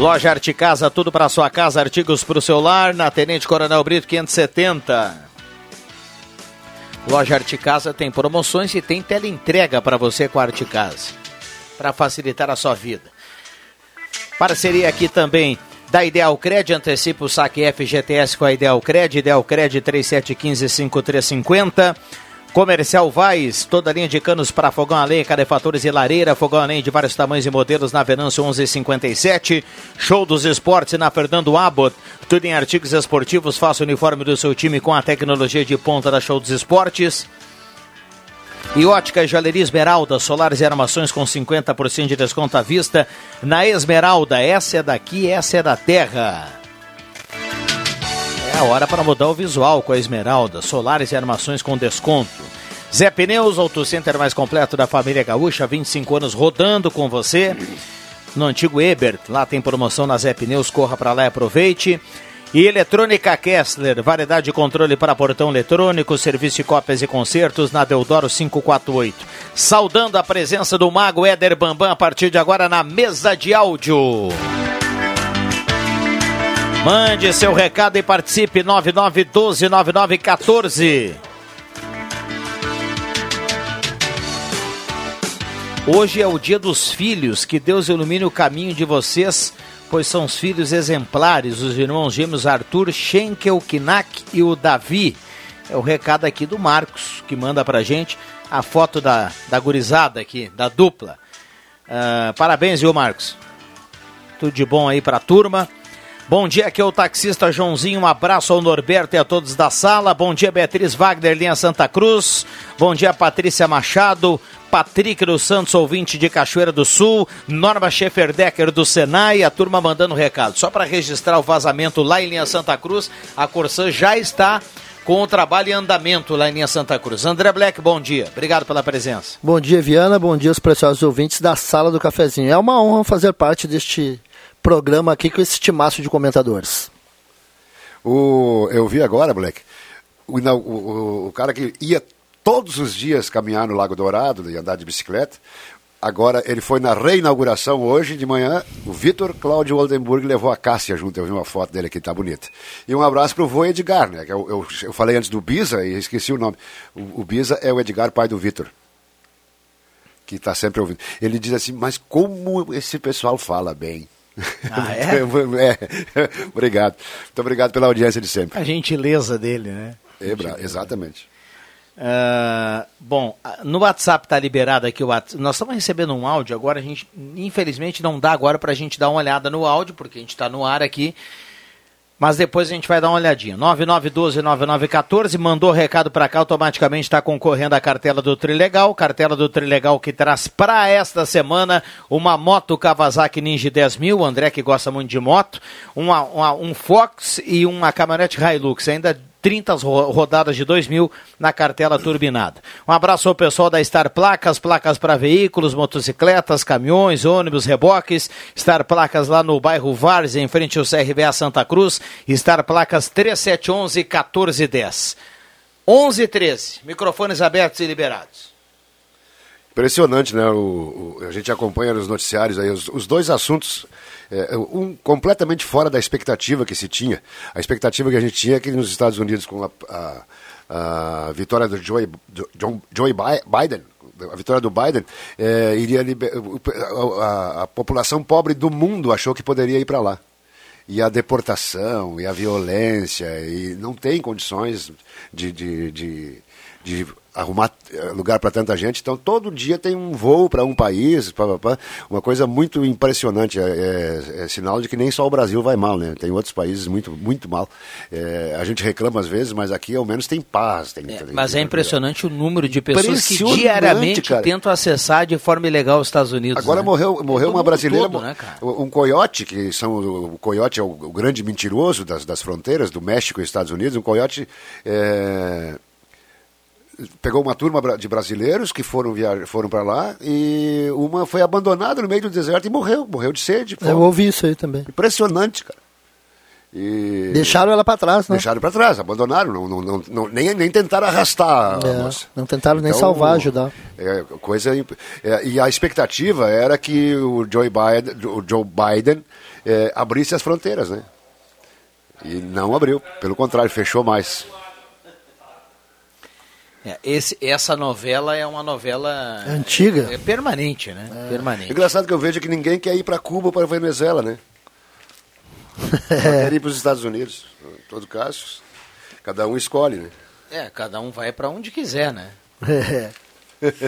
Loja Arte Casa, tudo para sua casa, artigos para o celular, na Tenente Coronel Brito 570. Loja Arte Casa tem promoções e tem teleentrega para você com a Arte Casa, para facilitar a sua vida. Parceria aqui também da Ideal Cred, antecipa o saque FGTS com a Ideal Cred, Ideal Cred 3715-5350. Comercial Vaz, toda linha de canos para fogão a lenha, cadefatores e lareira, fogão a lenha de vários tamanhos e modelos na Venâncio 1157. Show dos Esportes na Fernando Abbott, tudo em artigos esportivos, faça o uniforme do seu time com a tecnologia de ponta da Show dos Esportes. E ótica Joalheria Esmeralda, solares e armações com 50% de desconto à vista na Esmeralda. Essa é daqui, essa é da terra. Hora para mudar o visual com a Esmeralda, solares e armações com desconto. Zé Pneus, Auto Center mais completo da família Gaúcha, 25 anos rodando com você. No antigo Ebert, lá tem promoção na Zé Pneus, corra para lá e aproveite. E Eletrônica Kessler, variedade de controle para portão eletrônico, serviço de cópias e concertos na Deodoro 548. Saudando a presença do mago Éder Bambam a partir de agora na mesa de áudio. Mande seu recado e participe 99129914. Hoje é o dia dos filhos, que Deus ilumine o caminho de vocês, bom dia, aqui é o taxista Joãozinho. Um abraço ao Norberto e a todos da sala. Bom dia, Beatriz Wagner, linha Santa Cruz. Bom dia, Patrícia Machado. Patrick dos Santos, ouvinte de Cachoeira do Sul. Norma Schefferdecker do Senai. A turma mandando recado. Só para registrar o vazamento lá em linha Santa Cruz, a Corsã já está com o trabalho em andamento lá em linha Santa Cruz. André Black, bom dia. Obrigado pela presença.
Bom dia, Viana. Bom dia aos preciosos ouvintes da Sala do Cafezinho. É uma honra fazer parte deste programa aqui com esse timaço de comentadores.
O, eu vi agora, Black, o, o, o, cara que ia todos os dias caminhar no Lago Dourado e andar de bicicleta, agora ele foi na reinauguração hoje de manhã, o Vitor Cláudio Oldenburg levou a Cássia junto, eu vi uma foto dele aqui, tá bonita. E um abraço pro vô Edgar, né, eu, eu, eu falei antes do Bisa e esqueci o nome. O, o Bisa é o Edgar, pai do Vitor que está sempre ouvindo. Ele diz assim, mas como esse pessoal fala bem.
Ah, é?
é? obrigado. Muito obrigado pela audiência de sempre.
A gentileza dele, né?
É, exatamente.
Uh, bom, no WhatsApp está liberado aqui o WhatsApp. Nós estamos recebendo um áudio agora. A gente, infelizmente, não dá agora para a gente dar uma olhada no áudio, porque a gente está no ar aqui. Mas depois a gente vai dar uma olhadinha. 9912-9914, mandou recado para cá, automaticamente está concorrendo à cartela do Trilegal. Cartela do Trilegal que traz para esta semana uma moto Kawasaki Ninja 10000, o André que gosta muito de moto, uma, uma, um Fox e uma caminhonete Hilux, ainda 30 rodadas de 2 mil na cartela turbinada. Um abraço ao pessoal da Star Placas, placas para veículos, motocicletas, caminhões, ônibus, reboques. Star Placas lá no bairro Várzea, em frente ao CRBA Santa Cruz. Star Placas 3711 1410. 11 e 13. Microfones abertos e liberados.
Impressionante, né? O, o, a gente acompanha nos noticiários aí os, os dois assuntos é, um completamente fora da expectativa que se tinha. A expectativa que a gente tinha é que nos Estados Unidos, com a, a, a vitória do Joe, John, Joe Biden, a vitória do Biden, é, iria liber... a, a, população pobre do mundo achou que poderia ir para lá. E a deportação, e a violência, e não tem condições de, de, de, de arrumar eh, lugar para tanta gente. Então, todo dia tem um voo para um país, pá, pá, pá. uma coisa muito impressionante. É, é, é, sinal de que nem só o Brasil vai mal, né? Tem outros países muito, muito mal. É, a gente reclama às vezes, mas aqui ao menos tem paz. Tem,
é,
tem,
mas é impressionante o número de pessoas que diariamente cara. tentam acessar de forma ilegal os Estados Unidos.
Agora
né?
morreu, morreu uma brasileira, todo, né, um coiote, que são, o coiote é o, o grande mentiroso das, das fronteiras do México e Estados Unidos, um coiote... É, pegou uma turma de brasileiros que foram, viajar, foram para lá e uma foi abandonada no meio do deserto e morreu, morreu de sede.
Eu ouvi isso aí também.
Impressionante, cara. E...
Deixaram ela para trás, né?
Deixaram para trás, abandonaram, não, não, não, nem, nem tentaram arrastar
é. Não tentaram nem então, salvar, ajudar.
É, coisa, é, e a expectativa era que o Joe Biden, o Joe Biden é, abrisse as fronteiras, né? E não abriu, pelo contrário, fechou mais.
É, esse, essa novela é uma novela
antiga,
é, permanente, né? É. Permanente.
Engraçado que eu vejo que ninguém quer ir para Cuba ou para Venezuela, né? quer ir para os Estados Unidos. Em todo caso, cada um escolhe, né?
É, cada um vai para onde quiser, né? É.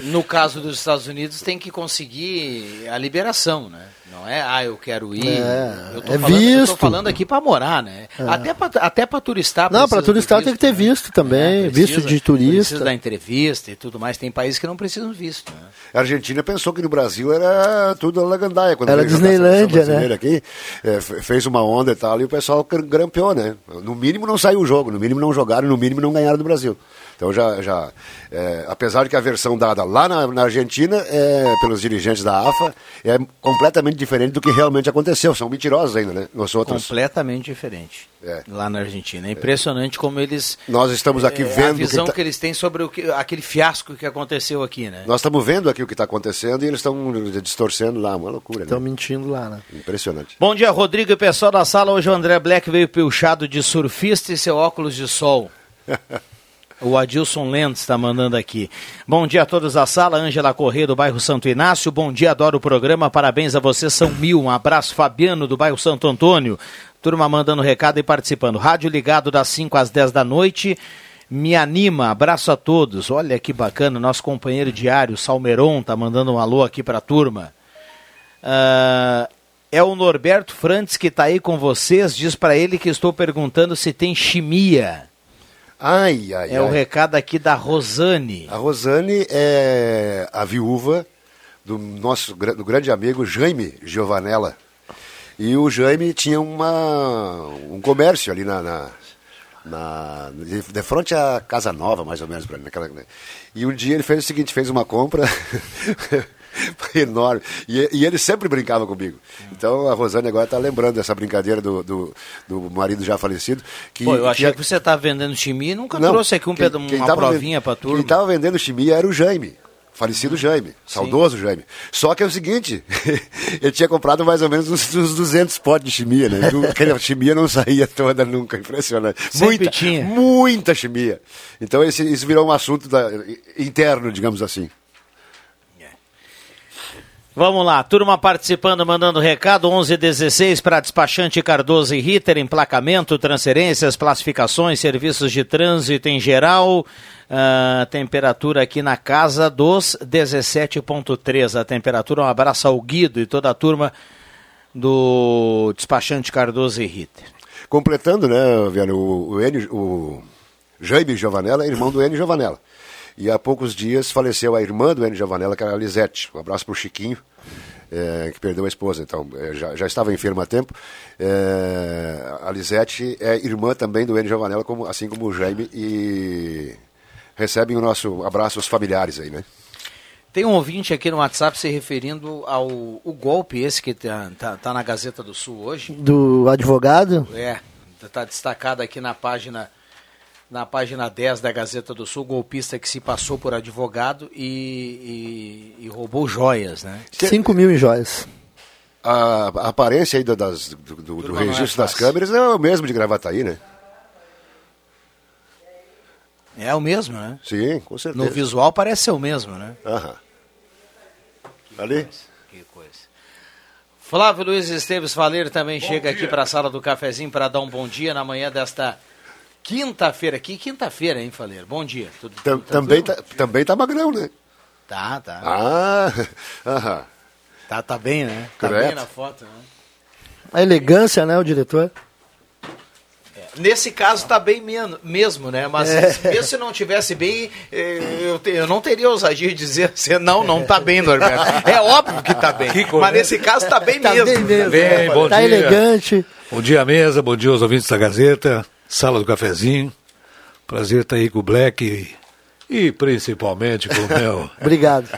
No caso dos Estados Unidos, tem que conseguir a liberação, né? Não é, ah, eu quero ir.
É,
eu tô
é
falando,
visto.
Eu tô falando aqui para morar, né? É. Até para até para turistar.
Não, para turistar visto, tem que ter né? visto também, é, precisa, visto de turista.
Precisa da entrevista e tudo mais. Tem países que não precisam visto. Né?
A Argentina pensou que no Brasil era tudo a lagandaia. Quando
era Disneylândia, né?
Aqui, é, fez uma onda e tal, e o pessoal grampeou, né? No mínimo não saiu o jogo, no mínimo não jogaram, no mínimo não ganharam do Brasil. Então já, já é, apesar de que a versão dada lá na, na Argentina, é, pelos dirigentes da AFA, é completamente diferente do que realmente aconteceu. São mentirosos ainda, né? Nós outros.
Completamente diferente. Lá na Argentina. É impressionante como eles.
Nós estamos aqui
é,
vendo
A visão
que
que,
tá-
eles têm sobre o que, aquele fiasco que aconteceu aqui, né?
Nós estamos vendo aqui o que está acontecendo e eles estão distorcendo lá, uma loucura.
Estão
né?
mentindo lá, né?
Impressionante.
Bom dia, Rodrigo e pessoal da sala. Hoje o André Black veio pilchado de surfista e seu óculos de sol. O Adilson Lentes está mandando aqui. Bom dia a todos da sala. Ângela Corrêa, do bairro Santo Inácio. Bom dia, adoro o programa. Parabéns a vocês, são mil. Um abraço, Fabiano, do bairro Santo Antônio. Turma mandando recado e participando. Rádio ligado das 5 às 10 da noite. Me anima, abraço a todos. Olha que bacana, nosso companheiro diário, Salmeron, tá mandando um alô aqui para a turma. Ah, é o Norberto Frantes que está aí com vocês. Diz para ele que estou perguntando se tem chimia.
Ai, ai,
É
ai.
o recado aqui da Rosane.
A Rosane é a viúva do nosso do grande amigo Jaime Giovanella. E o Jaime tinha uma, um comércio ali na, na, na- de, de frente à Casa Nova, mais ou menos. Naquela, né? E um dia ele fez o seguinte, fez uma compra enorme. E, e ele sempre brincava comigo. Então a Rosane agora está lembrando dessa brincadeira do, do, do marido já falecido. Que,
Pô, eu achei
tinha-
que você tá vendendo chimia e nunca
não,
trouxe aqui um
quem- quem
uma
tava
provinha para turma.
Quem estava vendendo chimia era o Jaime. Falecido Jaime, saudoso Jaime. Só que é o seguinte, ele tinha comprado mais ou menos uns, uns 200 potes de chimia, né? Aquela chimia não saía toda nunca, impressionante.
Sempre
muita,
tinha.
muita chimia. Então esse, isso virou um assunto da- interno, digamos assim.
Vamos lá, turma participando, mandando recado, 1116 para despachante Cardoso e Ritter, emplacamento, transferências, classificações, serviços de trânsito em geral, Ah, temperatura aqui na casa dos 17.3, a temperatura, um abraço ao Guido e toda a turma do despachante Cardoso e Ritter.
Completando, né, Viana, o, o, o Jaime Giovanella irmão do Enio Giovanella. E há poucos dias faleceu a irmã do Enio Giovanella, que era a Lisete. Um abraço para o Chiquinho, eh, que perdeu a esposa. Então, eh, já, já estava enferma há tempo. Eh, a Lisete é irmã também do Enio Giovanella, como, assim como o Jaime, e recebem o nosso abraço aos familiares aí, né?
Tem um ouvinte aqui no WhatsApp se referindo ao o golpe esse que tá, tá, tá na Gazeta do Sul hoje.
Do advogado?
É, está destacado aqui na página na página 10 da Gazeta do Sul, golpista que se passou por advogado e, e- e roubou joias, né?
5 mil em joias.
A, a aparência aí do, das- do, do- do
não é
registro das câmeras é o mesmo de Gravataí, né?
É o mesmo, né?
Sim, com certeza.
No visual parece ser o mesmo, né?
Aham. Ali?
Que coisa. Flávio Luiz Esteves Faleiro também chega aqui para a sala do cafezinho para dar um bom dia na manhã desta quinta-feira. Que quinta-feira, hein, Faleiro? Bom dia. Tudo,
Tam-
tudo
também, tá, também tá magrão, né?
Tá, tá.
Ah, aham.
Tá, tá bem, né? Tá
Correto.
bem na foto, né?
A elegância, né, o diretor?
Nesse caso tá bem men- mesmo, né? Mas
É.
mesmo se não tivesse bem, eh, eu, te- eu não teria ousadia de dizer assim, não, não tá bem, Norberto. É óbvio que tá bem. Mas nesse caso tá bem
Tá
mesmo.
bem mesmo.
Bem, bom
tá
dia.
elegante.
Bom dia, mesa. Bom dia aos ouvintes da Gazeta. Sala do Cafezinho. Prazer estar aí com o Black e, e principalmente com o meu,
Obrigado.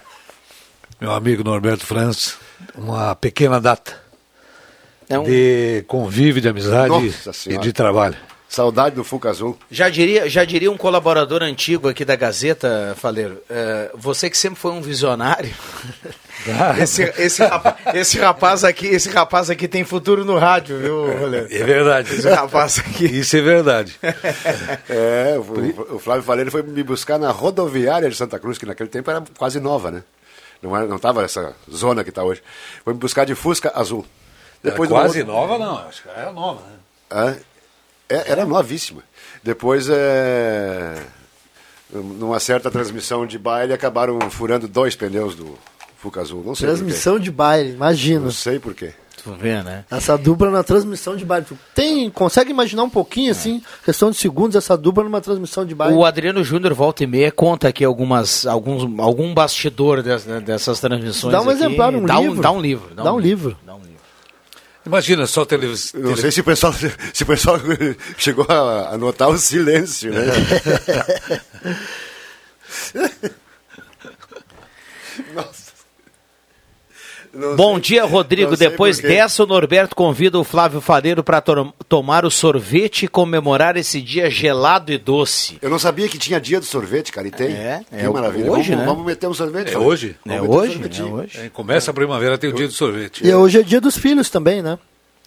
meu amigo Norberto Franz. Uma pequena data
É um-
de convívio, de amizade e de trabalho.
Saudade do Fuca Azul.
Já diria, já diria um colaborador antigo aqui da Gazeta, Faleiro, eh, você que sempre foi um visionário, esse, esse, rapa- esse rapaz aqui, esse rapaz aqui tem futuro no rádio, viu, Faleiro?
É verdade.
Esse rapaz aqui.
Isso é verdade.
É, o, o Flávio Faleiro foi me buscar na rodoviária de Santa Cruz, que naquele tempo era quase nova, né? Não, era, não tava essa zona que está hoje. Foi me buscar de Fusca Azul. Depois do
quase
outro-
nova, não. Acho que era nova, né?
Hã? É, era novíssima. Depois, é, numa certa transmissão de baile, acabaram furando dois pneus do Fuca Azul. Não sei
Transmissão de baile, imagina.
Não sei por quê.
Tu vê, né?
Essa dupla na transmissão de baile. Tem, consegue imaginar um pouquinho assim, questão de segundos, essa dupla numa transmissão de baile?
O Adriano Júnior volta e meia conta aqui algumas, alguns, algum bastidor des- dessas transmissões.
Dá um
aqui.
exemplar, um
dá
livro.
Um, dá um livro.
Dá um livro.
Dá um livro.
Imagina só televisão.
Não sei se o pessoal, se o pessoal chegou a, a notar o silêncio, né? Não
Bom
sei-
dia, Rodrigo. Depois dessa, o Norberto convida o Flávio Fareiro para tomar o sorvete e comemorar esse dia gelado e doce.
Eu não sabia que tinha dia do sorvete, cara, e tem.
É,
que
é
maravilha.
hoje,
vamos,
né?
vamos meter um sorvete.
É
Fábio.
hoje?
É
meter um
hoje,
sorvetinho.
é hoje.
É, começa a primavera, tem o dia do sorvete.
E hoje é dia dos filhos também, né?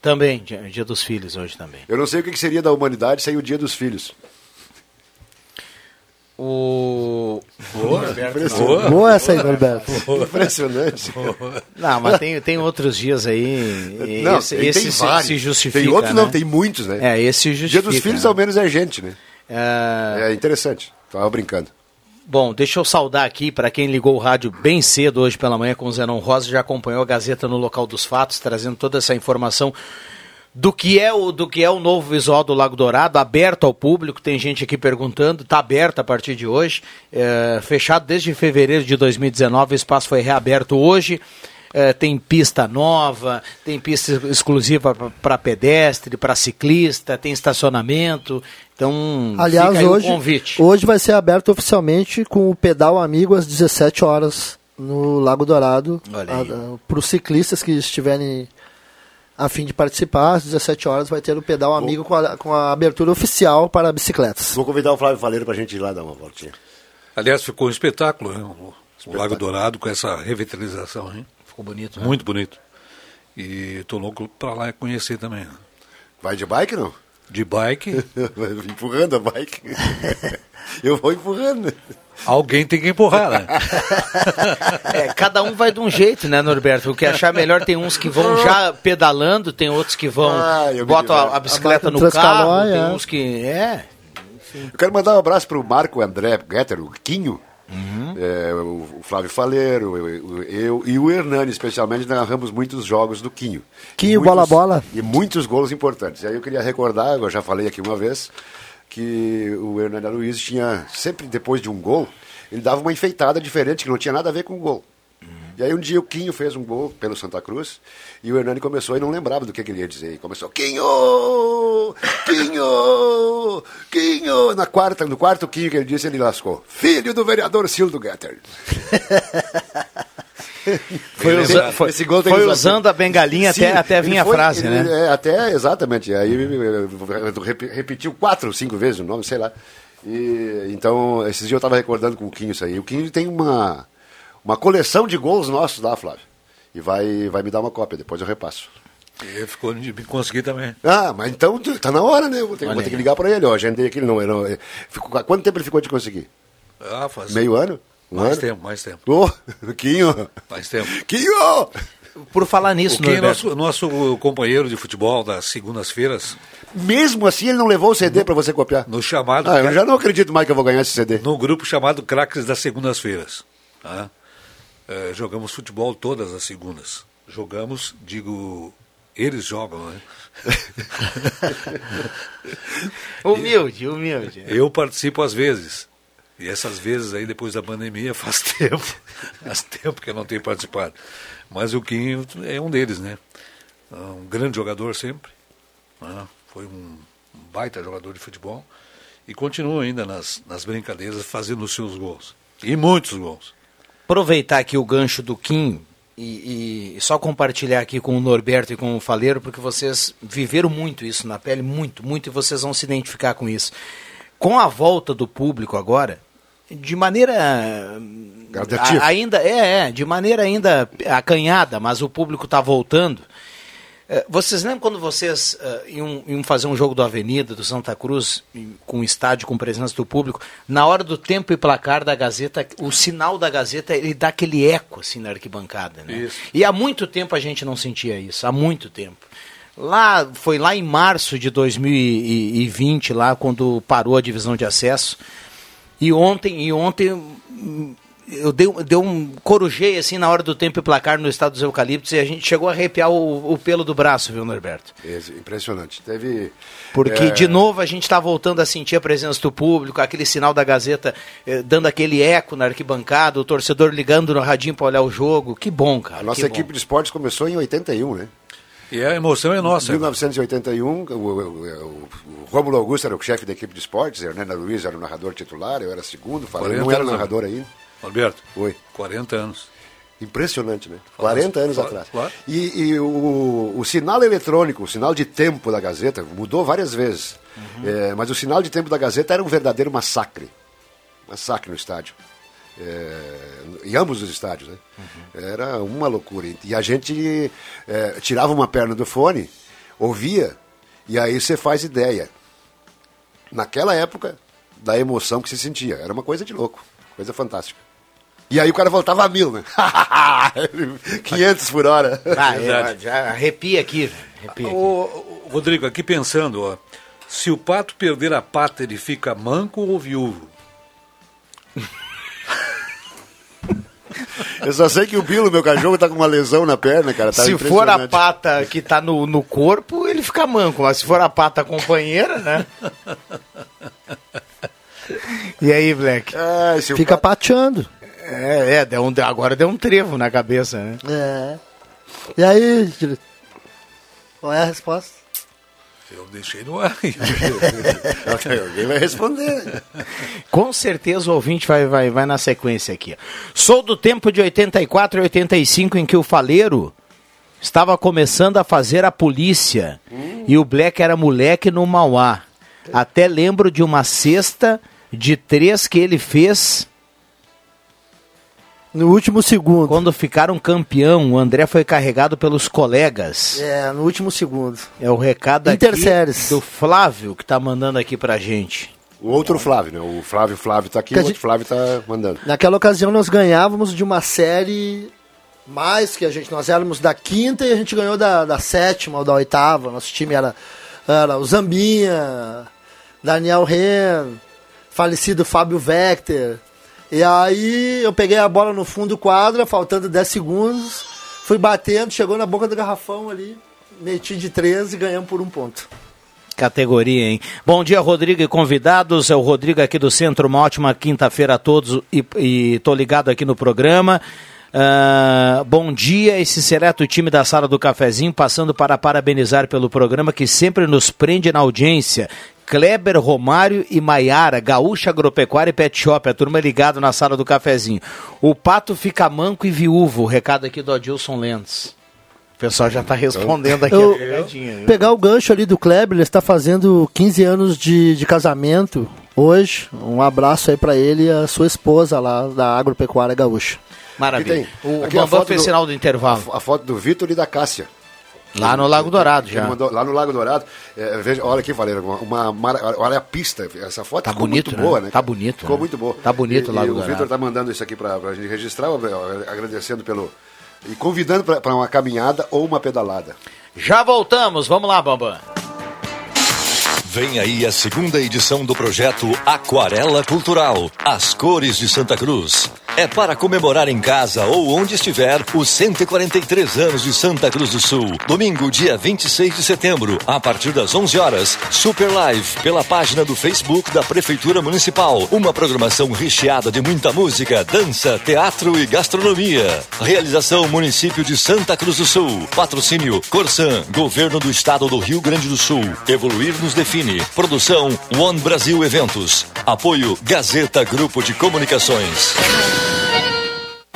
Também, dia, dia dos filhos hoje também.
Eu não sei o que seria da humanidade sem o dia dos filhos.
O.
Boa,
Impressionante.
Boa essa aí, Norberto.
Impressionante.
Não, mas tem, tem outros dias aí. e
Não,
esse
tem,
esse
tem
se,
vários.
se justifica.
Tem outros
né?
não, tem muitos, né?
É, esse se
Dia
justifica.
dos filhos,
né?
ao menos, é gente, né?
É,
É interessante. Tava brincando.
Bom, deixa eu saudar aqui para quem ligou o rádio bem cedo hoje pela manhã com o Zenon Rosa, já acompanhou a Gazeta no local dos fatos, trazendo toda essa informação do que é o do que é o novo visual do Lago Dourado, aberto ao público. Tem gente aqui perguntando, está aberto a partir de hoje, é, fechado desde fevereiro de 2019. O espaço foi reaberto hoje. É, tem pista nova, tem pista exclusiva para pedestre, para ciclista, tem estacionamento. Então,
Aliás, hoje, hoje vai ser aberto oficialmente com o pedal amigo às 17 horas no Lago Dourado. Para os ciclistas que estiverem a fim de participar, às 17 horas vai ter o pedal amigo com a, com a abertura oficial para bicicletas.
Vou convidar o Flávio Faleiro pra gente ir lá dar uma voltinha.
Aliás, ficou um espetáculo, né? o, o Lago Dourado com essa revitalização. Hein?
Ficou bonito, né?
Muito bonito. E tô louco para lá conhecer também.
Vai de bike, não?
De bike,
empurrando a bike. Eu vou empurrando.
alguém tem que empurrar, né?
É, cada um vai de um jeito, né, Norberto? O que achar melhor, tem uns que vão já pedalando, tem outros que vão,
Ah,
botam a, a bicicleta
A
no carro, tem
é.
uns que... É,
Eu quero mandar um abraço pro Marco André Guetter, o Quinho. É, o Flávio Faleiro, eu, eu- e o Hernani, especialmente, narramos muitos jogos do Quinho.
Quinho,
E
bola,
muitos-
bola.
E muitos gols importantes. E aí eu queria recordar, eu já falei aqui uma vez, que o Hernani Aloysio tinha, sempre depois de um gol, ele dava uma enfeitada diferente, que não tinha nada a ver com o gol. E aí um dia o Quinho fez um gol pelo Santa Cruz e o Hernani começou e não lembrava do que, que ele ia dizer. E começou, Quinho! Quinho! Quinho! Na quarta, no quarto Quinho que ele disse, ele lascou. Filho do vereador Sildo Getter.
foi, usa- foi- foi usando a bengalinha
Sim,
até, até vir a
foi-
frase,
ele-
né?
é, até, exatamente. Aí eh, rep- repetiu quatro, cinco vezes o nome, sei lá. E, então, esses dias eu estava recordando com o Quinho isso aí. O Quinho tem uma, uma coleção de gols nossos lá, Flávio. E vai, vai me dar uma cópia, depois eu repasso.
E ficou de me conseguir também.
Ah, mas então tá na hora, né? Vou ter, vou ter que ligar para ele. Ó, agendei aqui, ele não, ele não, ele ficou, quanto tempo ele ficou de conseguir?
Ah, faz
Meio ano? Um
mais
ano?
tempo, mais tempo.
Ô, Quinho!
Mais tempo.
Quinho!
Por falar nisso,
é
Norberto,
nosso, nosso companheiro de futebol das segundas-feiras,
Mesmo assim ele não levou o CD para você copiar?
no chamado.
Ah, eu já não acredito mais que eu vou ganhar esse CD.
no grupo chamado Craques das Segundas-Feiras. tá? É, jogamos futebol todas as segundas. Jogamos, digo, eles jogam, né?
humilde, humilde.
Eu participo às vezes. E essas vezes aí, depois da pandemia, faz tempo. Faz tempo que eu não tenho participado. Mas o Quinho é um deles, né? Ah, Um grande jogador sempre. né? Foi um um baita jogador de futebol. E continua ainda nas, nas brincadeiras fazendo os seus gols. E muitos gols.
Aproveitar aqui o gancho do Kim e, e só compartilhar aqui com o Norberto e com o Faleiro, porque vocês viveram muito isso na pele, muito, muito, e vocês vão se identificar com isso. Com a volta do público agora, de maneira a- ainda é, é, de maneira ainda acanhada, mas o público está voltando. Eh, Vocês lembram quando vocês eh, iam, iam fazer um jogo do Avenida, do Santa Cruz, com estádio, com presença do público? Na hora do tempo e placar da Gazeta, o sinal da Gazeta, ele dá aquele eco assim na arquibancada. Né?
Isso.
E há muito tempo a gente não sentia isso, há muito tempo. Lá, foi lá em março de 2020, lá quando parou a divisão de acesso. E ontem, e ontem eu dei, um- dei um corujei assim na hora do tempo e placar no estado dos eucaliptos e a gente chegou a arrepiar o, o pelo do braço, viu, Norberto?
Impressionante. Teve.
Porque,
é,
de novo, a gente está voltando a sentir a presença do público, aquele sinal da Gazeta eh, dando aquele eco na arquibancada, o torcedor ligando no radinho para olhar o jogo. Que bom, cara.
A nossa
que
equipe
bom.
de esportes começou em 81, né?
E a emoção é nossa.
1981, o, o, o, o Rômulo Augusto era o chefe da equipe de esportes, Hernanda Luiz era o narrador titular, eu era segundo, falei, não era narrador ainda.
Alberto,
Oi.
40 anos.
Impressionante, né? 40 anos atrás.
claro.
E, e o, o sinal eletrônico, o sinal de tempo da Gazeta, mudou várias vezes.
Uhum.
É, mas o sinal de tempo da Gazeta era um verdadeiro massacre. Massacre no estádio. É, em ambos os estádios, né?
Uhum.
Era uma loucura. E a gente é, tirava uma perna do fone, ouvia, e aí você faz ideia. Naquela época, da emoção que se sentia. Era uma coisa de louco, coisa fantástica. E aí o cara voltava a mil, né? 500 por hora.
Ah, é, já arrepia aqui. velho, Arrepia aqui.
Ô, ô, Rodrigo, aqui pensando, ó, se o pato perder a pata, ele fica manco ou viúvo?
Eu só sei que o Bilo, meu cachorro, tá com uma lesão na perna, cara. Tá
se for a pata que tá no, no corpo, ele fica manco. Mas se for a pata companheira, né? E aí, Black?
Ah,
Fica pateando.
É, é deu um, agora deu um trevo na cabeça, né?
É. E aí? Qual é a resposta?
Eu deixei no ar.
Alguém vai responder.
Com certeza o ouvinte vai, vai, vai na sequência aqui. Sou do tempo de 84 e 85 em que o Faleiro estava começando a fazer a polícia e o Black era moleque no Mauá. Até lembro de uma cesta de três que ele fez
No último segundo.
quando ficaram campeão. O André foi carregado pelos colegas.
É, no último segundo.
É o recado aqui
Interséries.
do Flávio que tá mandando aqui pra gente.
O outro Flávio, né? O Flávio Flávio tá aqui,
Que
o outro
gente-
Flávio tá mandando.
Naquela ocasião nós ganhávamos de uma série mais que a gente. Nós éramos da quinta e a gente ganhou da, da sétima ou da oitava. Nosso time era, era o Zambinha, Daniel Ren, falecido Fábio Vector. E aí eu peguei a bola no fundo do quadra, faltando 10 segundos, fui batendo, chegou na boca do garrafão ali, meti de 13 e ganhamos por um ponto.
Categoria, hein? Bom dia, Rodrigo e convidados. É o Rodrigo aqui do Centro. Uma ótima quinta-feira a todos e, e tô ligado aqui no programa. Ah, bom dia, esse seleto time da Sala do Cafezinho, passando para parabenizar pelo programa que sempre nos prende na audiência. Kleber, Romário e Maiara, Gaúcha Agropecuária e Pet Shop, a turma ligado na Sala do Cafezinho. O pato fica manco e viúvo, recado aqui do Adilson Lentes. O pessoal já está respondendo aqui
Eu-
a?
Pegar o gancho ali do Kleber, ele está fazendo 15 anos de, de casamento hoje. Um abraço aí para ele e a sua esposa lá da Agropecuária Gaúcha.
Maravilha.
Aqui
O,
a
Bambam
foto
fez
do-
sinal do intervalo.
A foto do Vitor e da Cássia.
Lá no Lago Dourado já.
mandou- lá no Lago Dourado. É, veja, olha aqui, Valério, uma, uma olha a pista. Essa foto
Tá
ficou
bonito,
muito
né?
boa, né?
Tá bonito,
Ficou
né?
muito boa.
Tá bonito
e,
o Lago
e o
Dourado.
Vitor tá mandando isso aqui pra, pra gente registrar, agradecendo pelo. E convidando pra uma caminhada ou uma pedalada.
Já voltamos, vamos lá, Bambam.
Vem aí a segunda edição do projeto Aquarela Cultural, As Cores de Santa Cruz. É para comemorar em casa ou onde estiver os 143 anos de Santa Cruz do Sul. Domingo, dia 26 de setembro, a partir das 11 horas, Super Live pela página do Facebook da Prefeitura Municipal. Uma programação recheada de muita música, dança, teatro e gastronomia. Realização Município de Santa Cruz do Sul. Patrocínio Corsan, Governo do Estado do Rio Grande do Sul. Evoluir nos define. Produção One Brasil Eventos. Apoio Gazeta Grupo de Comunicações.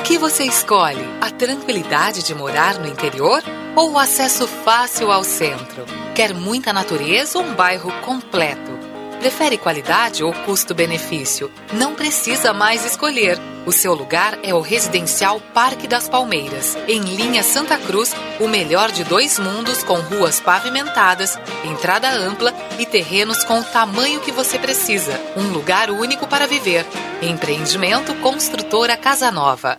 Que você escolhe? A tranquilidade de morar no interior ou o acesso fácil ao centro? Quer muita natureza ou um bairro completo? Prefere qualidade ou custo-benefício? Não precisa mais escolher. O seu lugar é o Residencial Parque das Palmeiras, em linha Santa Cruz, o melhor de dois mundos com ruas pavimentadas, entrada ampla e terrenos com o tamanho que você precisa. Um lugar único para viver. Empreendimento Construtora Casa Nova.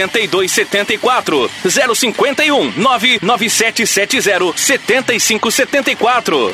7274 051 99770 7574.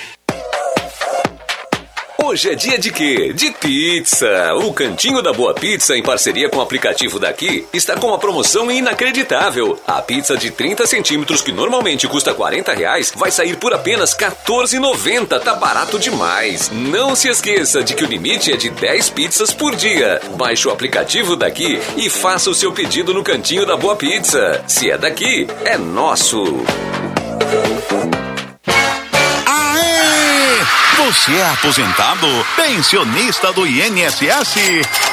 Hoje é dia de quê? De pizza! O Cantinho da Boa Pizza, em parceria com o aplicativo daqui, está com uma promoção inacreditável. A pizza de 30 centímetros, que normalmente custa 40 reais, vai sair por apenas 14,90. Tá barato demais. Não se esqueça de que o limite é de 10 pizzas por dia. Baixe o aplicativo daqui e faça o seu pedido no Cantinho da Boa Pizza. Se é daqui, é nosso.
Você é aposentado? Pensionista do INSS?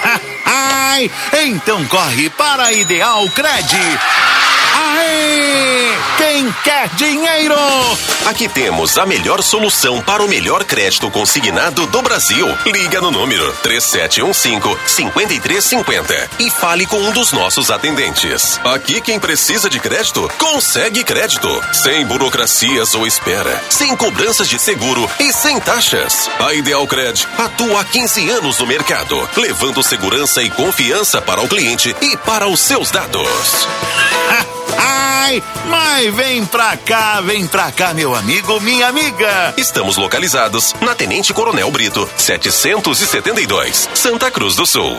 Ai, então corre para a Ideal Cred. Aê! Quem quer dinheiro?
Aqui temos a melhor solução para o melhor crédito consignado do Brasil. Liga no número 3715-5350 e fale com um dos nossos atendentes. Aqui quem precisa de crédito, consegue crédito. Sem burocracias ou espera, sem cobranças de seguro e sem taxas. A Ideal Cred atua há 15 anos no mercado, levando segurança e confiança para o cliente e para os seus dados.
Ai, mas vem pra cá, vem pra cá, meu amigo, minha amiga.
Estamos localizados na Tenente Coronel Brito, 772, Santa Cruz do Sul.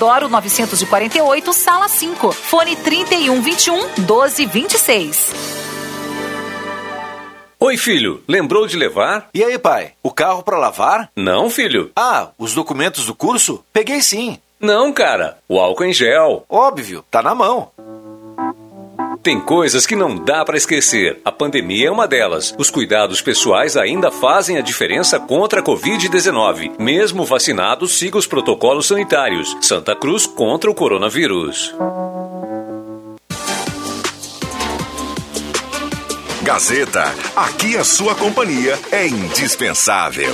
948, sala 5. Fone 3121 1226.
Oi, filho, lembrou de levar?
E aí, pai? O carro para lavar?
Não, filho.
Ah, os documentos do curso? Peguei sim.
Não, cara. O álcool em gel.
Óbvio, tá na mão.
Tem coisas que não dá para esquecer. A pandemia é uma delas. Os cuidados pessoais ainda fazem a diferença contra a Covid-19. Mesmo vacinado, siga os protocolos sanitários. Santa Cruz contra o coronavírus.
Gazeta, aqui a sua companhia é indispensável.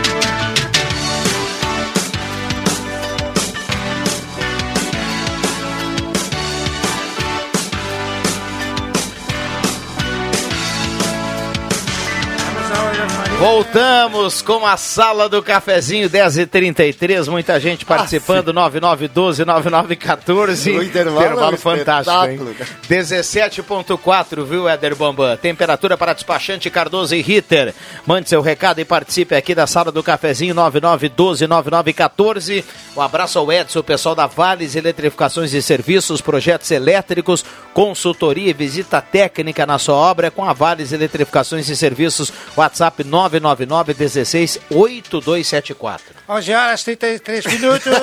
Voltamos com a sala do cafezinho 10h33, muita gente participando, 9912-9914.
O intervalo é um
fantástico, hein?
espetáculo, cara.
17.4, viu, Éder Bambam? Temperatura para despachante Cardoso e Ritter. Mande seu recado e participe aqui da sala do cafezinho 9912-9914. Um abraço ao Edson, o pessoal da Vales Eletrificações e Serviços, projetos elétricos, consultoria e visita técnica na sua obra com a Vales Eletrificações e Serviços. WhatsApp 999 16 8274.
11 horas 33 minutos.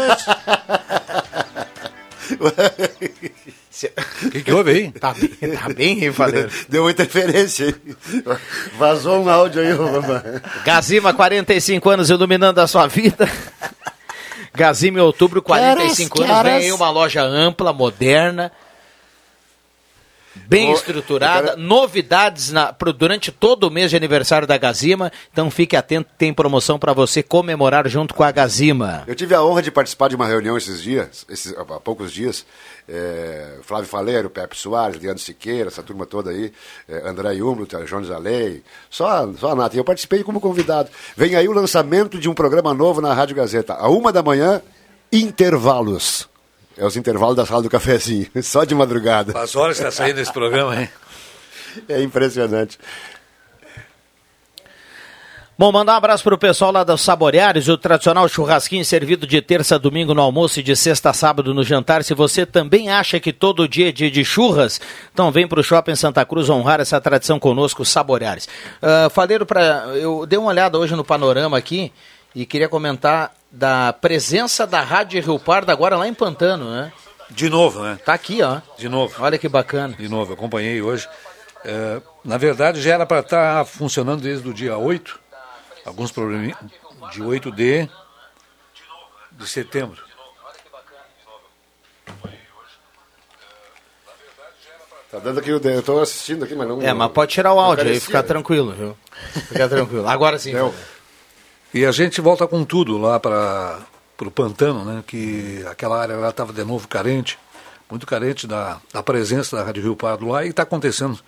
O que, que houve aí?
Tá bem, tá bem, hein?
Deu uma interferência aí. Vazou um áudio aí, mamãe.
Gazima, 45 anos iluminando a sua vida. Gazima em outubro, 45
Que horas,
anos.
que
Vem aí uma loja ampla, moderna, bem estruturada.
quero-
Novidades na- pro- durante todo o mês de aniversário da Gazima. Então fique atento, tem promoção para você comemorar junto com a Gazima.
Eu tive a honra de participar de uma reunião esses dias, esses, há poucos dias. É, Flávio Faleiro, Pepe Soares, Adriano Siqueira, essa turma toda aí, é, André Humboldt, Jones Alei, só, só a Nata. Eu participei como convidado. Vem aí o lançamento de um programa novo na Rádio Gazeta. A uma da manhã, intervalos. É os intervalos da sala do cafezinho, só de madrugada.
As horas que está saindo esse programa, hein?
É impressionante.
Bom, mandar um abraço para o pessoal lá dos Saboreares, o tradicional churrasquinho servido de terça a domingo no almoço e de sexta a sábado no jantar. Se você também acha que todo dia é dia de churras, então vem para o Shopping Santa Cruz honrar essa tradição conosco, Saboreares. Uh, Faleiro, pra, eu dei uma olhada hoje no panorama aqui e queria comentar da presença da Rádio Rio Pardo agora lá em Pantano, né?
De novo, né?
Tá aqui, ó.
De novo.
Olha que bacana.
De novo, acompanhei hoje. É, na verdade, já era para estar tá funcionando desde o dia 8, alguns problemas de 8 de, de setembro.
Tá dando aqui o eu tô assistindo aqui, mas não.
É, mas pode tirar o áudio aí, ficar tranquilo, viu? Fica tranquilo. Agora sim.
Não. E a gente volta com tudo lá para o Pantano, né? Que aquela área lá estava de novo carente, muito carente da, da presença da Rádio Rio Pardo lá e está acontecendo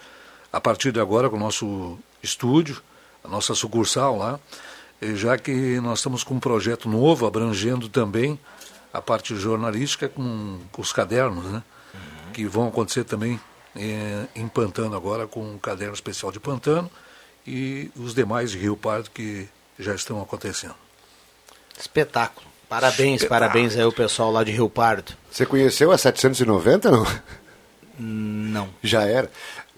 a partir de agora com o nosso estúdio, a nossa sucursal lá, já que nós estamos com um projeto novo abrangendo também a parte jornalística com, com os cadernos, né? Uhum. Que vão acontecer também é, em Pantano agora com um caderno especial de Pantano e os demais de Rio Pardo que já estão acontecendo.
Espetáculo. Parabéns, Espetáculo. parabéns aí o pessoal lá de Rio Pardo.
Você conheceu a 790, não?
Não.
Já era.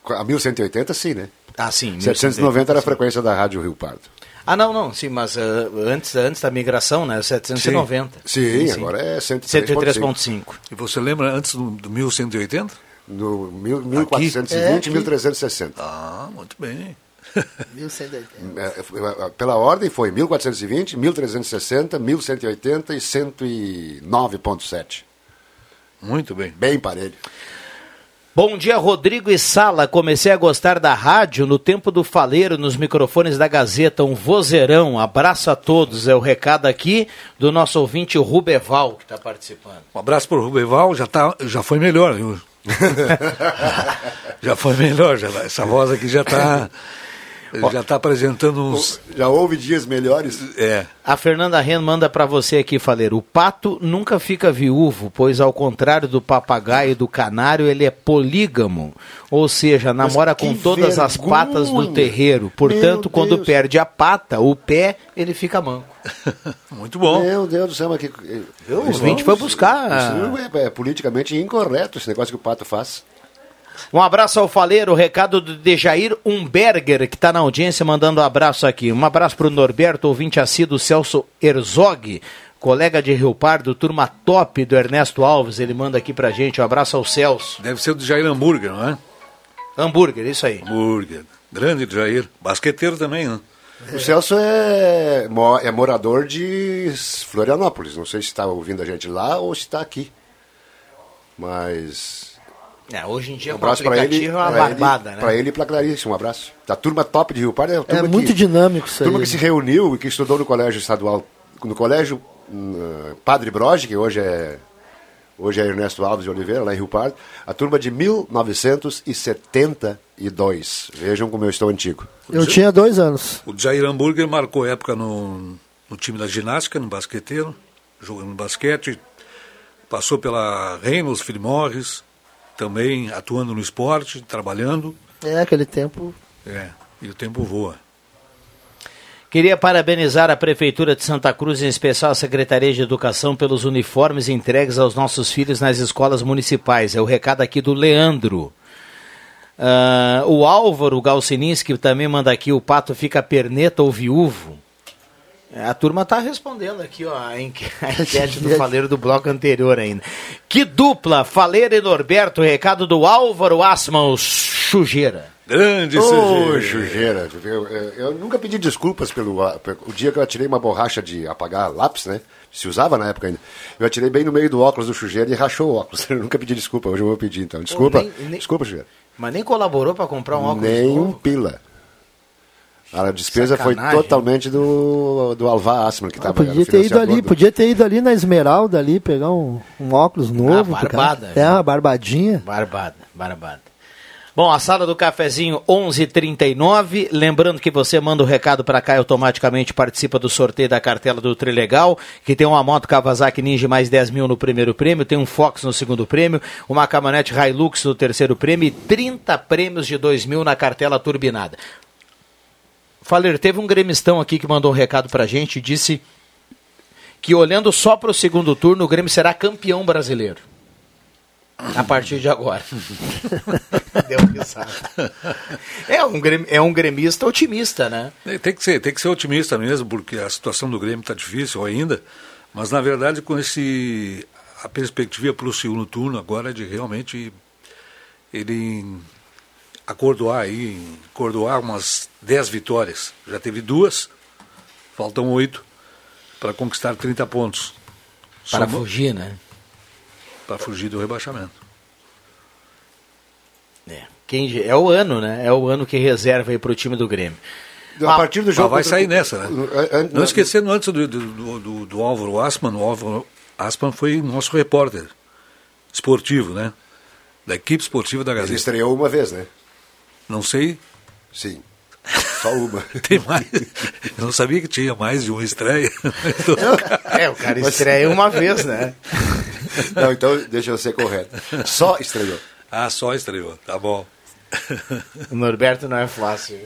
A 1180, sim, né?
Ah, sim.
790 era a frequência da Rádio Rio Pardo.
Ah, não, não, sim, mas uh, antes, antes da migração, né, 790.
Sim, sim, sim. agora é 103.5.
E você lembra antes do, do 1180?
No mil, 1420 e é, 1360.
Ah, muito bem.
1180. É, é, pela ordem foi 1420, 1360, 1180 e 109.7.
Muito bem.
Bem parelho.
Bom dia, Rodrigo e Sala. Comecei a gostar da rádio no tempo do faleiro, nos microfones da Gazeta. Um vozeirão. Abraço a todos. É o recado aqui do nosso ouvinte Rubeval, que está participando.
Um abraço para o Rubeval. Já, tá, já foi melhor, viu? já foi melhor. Já, essa voz aqui já está já está apresentando uns.
Já houve dias melhores?
É.
A Fernanda Ren manda para você aqui, Faleiro. O pato nunca fica viúvo, pois ao contrário do papagaio e do canário, ele é polígamo. Ou seja, namora com todas vergonha. as patas do terreiro. Portanto, quando perde a pata, o pé, ele fica manco.
Muito bom.
Meu Deus do céu, mas que.
Eu, o ouvinte foi buscar.
Isso é, é politicamente incorreto esse negócio que o pato faz.
Um abraço ao Faleiro, recado do Dejair Umberger, que está na audiência, mandando um abraço aqui. Um abraço para o Norberto, ouvinte assíduo Celso Herzog, colega de Rio Pardo, turma top do Ernesto Alves, ele manda aqui pra gente. Um abraço ao Celso.
Deve ser do Jair Hambúrguer, não é?
Hambúrguer, isso aí.
Hambúrguer. Grande Jair. Basqueteiro também, né?
O Celso é, é morador de Florianópolis. Não sei se está ouvindo a gente lá ou se está aqui. Mas
é, hoje em dia
um abraço para ele,
é uma barbada,
ele,
né?
Para ele e para Clarice, um abraço. Da turma top de Rio Pardo.
É, é muito que, dinâmico isso
turma
aí.
que se reuniu e que estudou no colégio estadual, no colégio uh, Padre Broge, que hoje é hoje é Ernesto Alves de Oliveira, lá em Rio Pardo, a turma de 1972. Vejam como eu estou antigo.
Eu tinha dois anos.
O Jair Hamburger marcou época no, no time da ginástica, no basqueteiro, jogando basquete, passou pela Reynolds, Philip Morris, também atuando no esporte, trabalhando.
É, aquele tempo.
É, e o tempo voa.
Queria parabenizar a Prefeitura de Santa Cruz, em especial a Secretaria de Educação, pelos uniformes entregues aos nossos filhos nas escolas municipais. É o recado aqui do Leandro. Uh, o Álvaro Galcininski também manda aqui: o pato fica perneta ou viúvo. É, a turma está respondendo aqui, ó, a enquete do Faleiro do bloco anterior ainda. Que dupla, Faleiro e Norberto, recado do Álvaro Asman, Sujeira.
Grande
oh, sujeira. Eu, eu, nunca pedi desculpas pelo, pelo, o dia que eu atirei uma borracha de apagar lápis, né? Se usava na época ainda. Eu atirei bem no meio do óculos do sujeira e rachou o óculos. Eu nunca pedi desculpa, hoje eu vou pedir então. Desculpa. Oh, nem, nem, desculpa, sujeira.
Mas nem colaborou para comprar um óculos
Nem
um
pila. A despesa Sacanagem. foi totalmente do, do Alvar Asman que estava
ah, podia ter ido ali, podia ter ido ali na Esmeralda ali pegar um, um óculos novo.
Ah, barbada.
É, uma barbadinha.
Barbada, barbada. Bom, a sala do cafezinho 11:39. Lembrando que você manda o recado para cá e automaticamente participa do sorteio da cartela do Trilegal, que tem uma moto Kawasaki Ninja mais 10 mil no primeiro prêmio, tem um Fox no segundo prêmio, uma caminhonete Hilux no terceiro prêmio e 30 prêmios de 2 mil na cartela turbinada. Faler, teve um gremistão aqui que mandou um recado pra gente e disse que olhando só para o segundo turno, o Grêmio será campeão brasileiro. A partir de agora. Deu risada. É um, é um gremista otimista, né?
É, Tem que ser, tem que ser otimista mesmo, porque a situação do Grêmio está difícil ainda. Mas na verdade, com esse a perspectiva para o segundo turno agora é de realmente ele acordoar aí, acordoar umas 10 vitórias. Já teve duas, faltam oito para conquistar 30 pontos.
Para
Soma-
fugir, né?
Para fugir do rebaixamento.
Quem, é o ano, né? É o ano que reserva aí para o time do Grêmio.
A
partir do
jogo.
jogo
vai sair nessa, né?
an-
Não esquecendo antes do, do, do, do- do Álvaro Asman, o Álvaro Asman foi nosso repórter esportivo, né? Da equipe esportiva da Gazeta.
Ele estreou uma vez, né?
Não sei.
Sim. Só uma.
Tem mais. Eu não sabia que tinha mais de uma estreia.
É, o cara estreia uma vez, né?
Não, então deixa eu ser correto. Só estreou.
Ah, só estreou. Tá bom.
O Norberto não é fácil.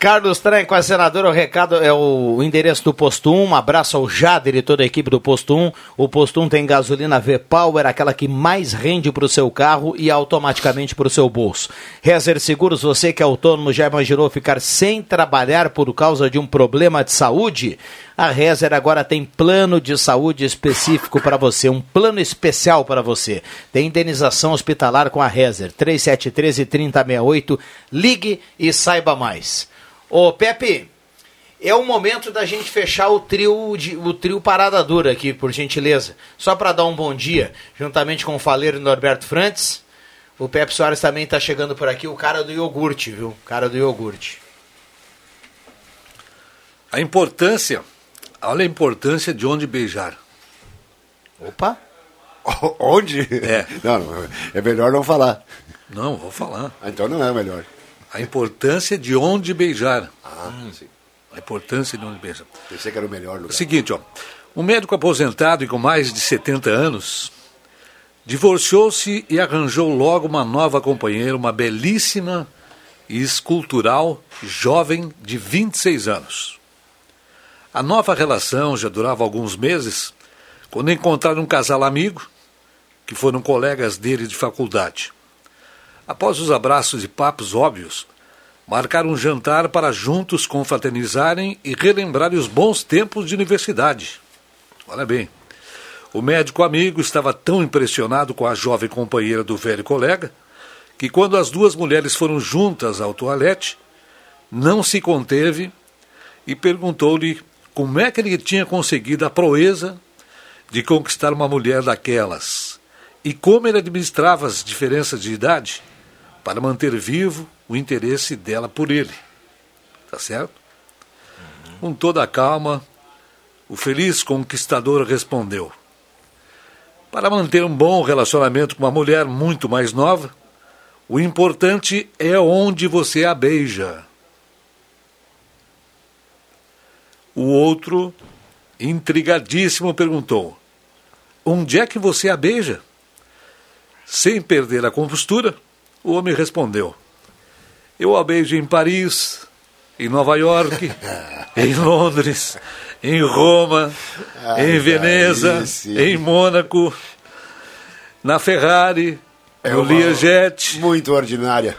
Carlos Tranco, a senadora, o recado é o endereço do Posto 1. Um abraço ao Jader e toda a equipe do Posto 1. O Posto 1 tem gasolina V-Power, aquela que mais rende para o seu carro e automaticamente para o seu bolso. Rezer Seguros, você que é autônomo, já imaginou ficar sem trabalhar por causa de um problema de saúde? A Rezer agora tem plano de saúde específico para você, um plano especial para você. Tem indenização hospitalar com a Rezer, 3713 3068. Ligue e saiba mais. Ô Pepe, é o momento da gente fechar o trio, de, o trio Parada Dura aqui, por gentileza. Só para dar um bom dia, juntamente com o Faleiro Norberto Frantes. O Pepe Soares também está chegando por aqui, o cara do iogurte, viu? O cara do iogurte.
A importância, olha a importância de onde beijar.
Opa!
Onde?
É.
Não, não, é melhor não falar.
Não, vou falar.
Ah, Então não é melhor.
A importância de onde beijar.
Ah, sim.
A importância de onde beijar.
Pensei que era o melhor
É o
lugar.
seguinte, ó. Um médico aposentado e com mais de 70 anos divorciou-se e arranjou logo uma nova companheira, uma belíssima e escultural jovem de 26 anos. A nova relação já durava alguns meses quando encontraram um casal amigo que foram colegas dele de faculdade. Após os abraços e papos óbvios, marcaram um jantar para juntos confraternizarem e relembrarem os bons tempos de universidade. Olha bem, o médico amigo estava tão impressionado com a jovem companheira do velho colega que, quando as duas mulheres foram juntas ao toalete, não se conteve e perguntou-lhe como é que ele tinha conseguido a proeza de conquistar uma mulher daquelas e como ele administrava as diferenças de idade para manter vivo o interesse dela por ele. Tá certo? Com toda a calma, o feliz conquistador respondeu: Para manter um bom relacionamento com uma mulher muito mais nova, o importante é onde você a beija. O outro, intrigadíssimo, perguntou: Onde é que você a beija? Sem perder a compostura, o homem respondeu: Eu a beijo em Paris, em Nova York, em Londres, em Roma,
Ai,
em Veneza, em Mônaco, na Ferrari,
É
no Learjet.
Muito ordinária.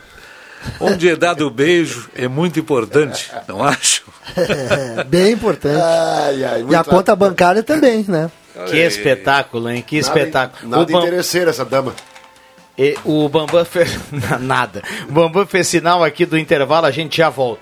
Onde é dado o beijo é muito importante, não acho?
É, bem importante.
Ai, ai,
e a conta bancária também, né?
Que espetáculo, hein? Que
Nada-
espetáculo.
Nada
O Bam-
interesseira essa dama.
E o Bambam fez. Nada. O Bambam fez sinal aqui do intervalo, a gente já volta.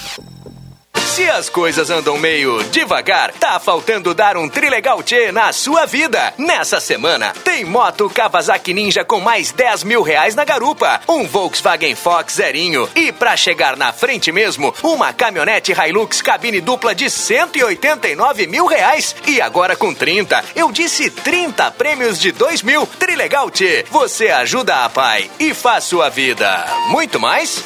Se as coisas andam meio devagar, tá faltando dar um trilegal tchê na sua vida. Nessa semana, tem moto Kawasaki Ninja com mais 10 mil reais na garupa, um Volkswagen Fox zerinho e pra chegar na frente mesmo, uma caminhonete Hilux cabine dupla de 189 mil reais. E agora com 30, eu disse 30 prêmios de 2 mil. Trilegal tchê, você ajuda a pai e faz sua vida muito mais.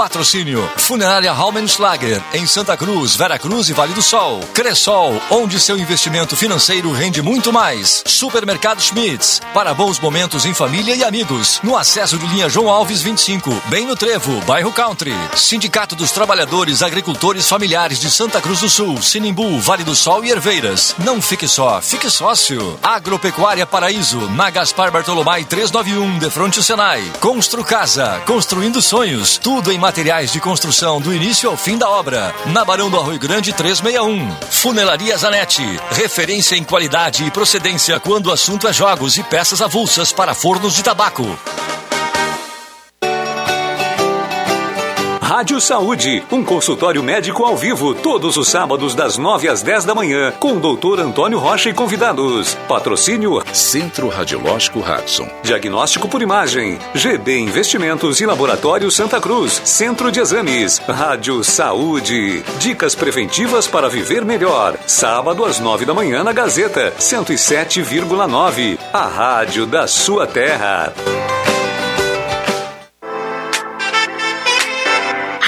Patrocínio Funerária Raumenschlager em Santa Cruz, Vera Cruz e Vale do Sol. Cressol, onde seu investimento financeiro rende muito mais. Supermercado Schmitz, para bons momentos em família e amigos. No acesso de linha João Alves 25, bem no Trevo, bairro Country. Sindicato dos Trabalhadores Agricultores Familiares de Santa Cruz do Sul, Sinimbu, Vale do Sol e Herveiras. Não fique só, fique sócio. Agropecuária Paraíso, na Gaspar Bartolomai 391, de fronte ao Senai. Constru Casa, construindo sonhos. Tudo em materiais de construção do início ao fim da obra. Na Barão do Arroio Grande 361. Funelaria Zanetti. Referência em qualidade e procedência quando o assunto é jogos e peças avulsas para fornos de tabaco.
Rádio Saúde, um consultório médico ao vivo, todos os sábados das 9 às 10 da manhã, com o doutor Antônio Rocha e convidados. Patrocínio
Centro Radiológico Hudson.
Diagnóstico por imagem, GB Investimentos e Laboratório Santa Cruz, Centro de Exames, Rádio Saúde. Dicas preventivas para viver melhor. Sábado às 9 da manhã na Gazeta, 107,9. A rádio da sua terra.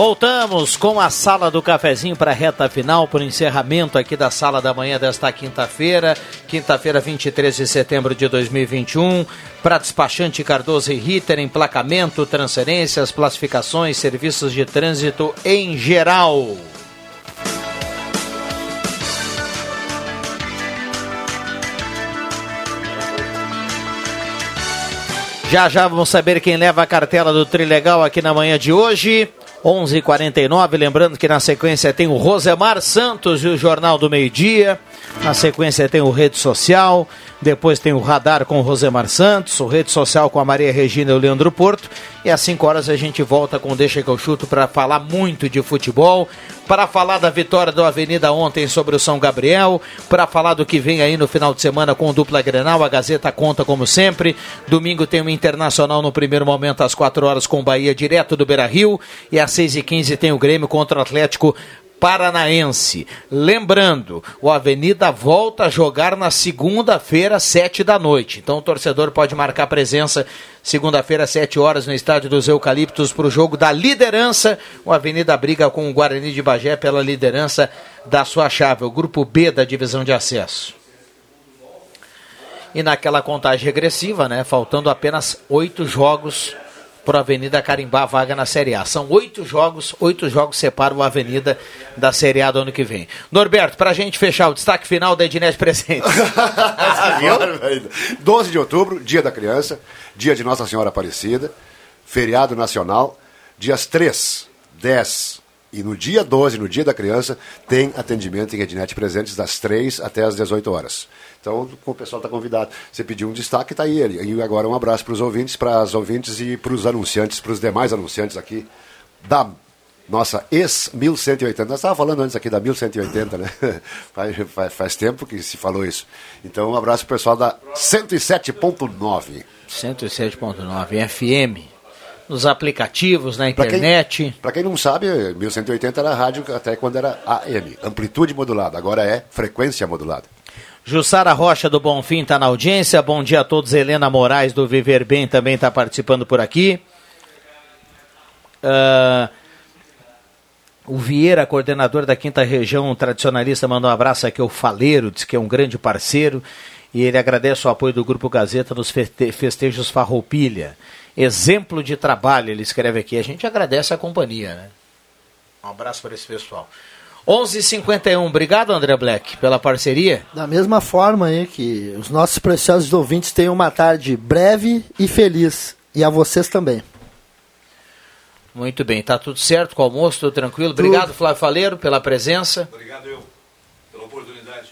Voltamos com a sala do cafezinho para a reta final, para o encerramento aqui da sala da manhã desta quinta-feira, quinta-feira, 23 de setembro de 2021, para despachante Cardoso e Ritter, emplacamento, transferências, classificações, serviços de trânsito em geral. Já já vamos saber quem leva a cartela do Trilegal aqui na manhã de hoje. 11:49, lembrando que na sequência tem o Rosemar Santos e o Jornal do Meio Dia. Na sequência tem o Rede Social, depois tem o Radar com o Rosemar Santos, o Rede Social com a Maria Regina e o Leandro Porto. E às 5 horas a gente volta com Deixa que eu chuto para falar muito de futebol, para falar da vitória do Avenida ontem sobre o São Gabriel, para falar do que vem aí no final de semana com o Dupla Grenal, a Gazeta conta como sempre. Domingo tem o Internacional no primeiro momento às 4 horas com o Bahia direto do Beira-Rio e às 6 e 15 tem o Grêmio contra o Atlético Paranaense. Lembrando, o Avenida volta a jogar na segunda-feira, sete da noite. Então o torcedor pode marcar presença segunda-feira, sete horas, no estádio dos Eucaliptos para o jogo da liderança. O Avenida briga com o Guarani de Bagé pela liderança da sua chave, o grupo B da divisão de acesso. E naquela contagem regressiva, né? Faltando apenas oito jogos para Avenida carimbar a vaga na Série A. São oito jogos, oito jogos separam a Avenida da Série A do ano que vem. Norberto, para a gente fechar o destaque final da Ednet
velho. 12 de outubro, dia da criança, dia de Nossa Senhora Aparecida, feriado nacional, dias 3, 10 e no dia 12, no dia da criança, tem atendimento em Ednet Presentes das 3 até as 18 horas. Então, o pessoal está convidado. Você pediu um destaque, está aí ele. E agora um abraço para os ouvintes, para as ouvintes e para os anunciantes, para os demais anunciantes aqui da nossa ex-1180. Nós estávamos falando antes aqui da 1180, né? Faz, faz, faz tempo que se falou isso. Então, um abraço para o pessoal da 107.9.
107.9 FM. Nos aplicativos, na internet.
Para quem, quem, não sabe, 1180 era rádio até quando era AM, amplitude modulada. Agora é frequência modulada.
Jussara Rocha do Bonfim está na audiência. Bom dia a todos. Helena Moraes do Viver Bem também está participando por aqui. Uh, o Vieira, coordenador da quinta região tradicionalista, mandou um abraço aqui ao Faleiro, diz que é um grande parceiro. E ele agradece o apoio do Grupo Gazeta nos festejos Farroupilha. Exemplo de trabalho, ele escreve aqui. A gente agradece a companhia, né? Um abraço para esse pessoal. 11:51. Obrigado, André Black, pela parceria.
Da mesma forma aí que os nossos preciosos ouvintes tenham uma tarde breve e feliz. E a vocês também.
Muito bem, tá tudo certo com o almoço, tudo tranquilo. Tudo. Obrigado, Flávio Faleiro, pela presença.
Obrigado eu, pela oportunidade.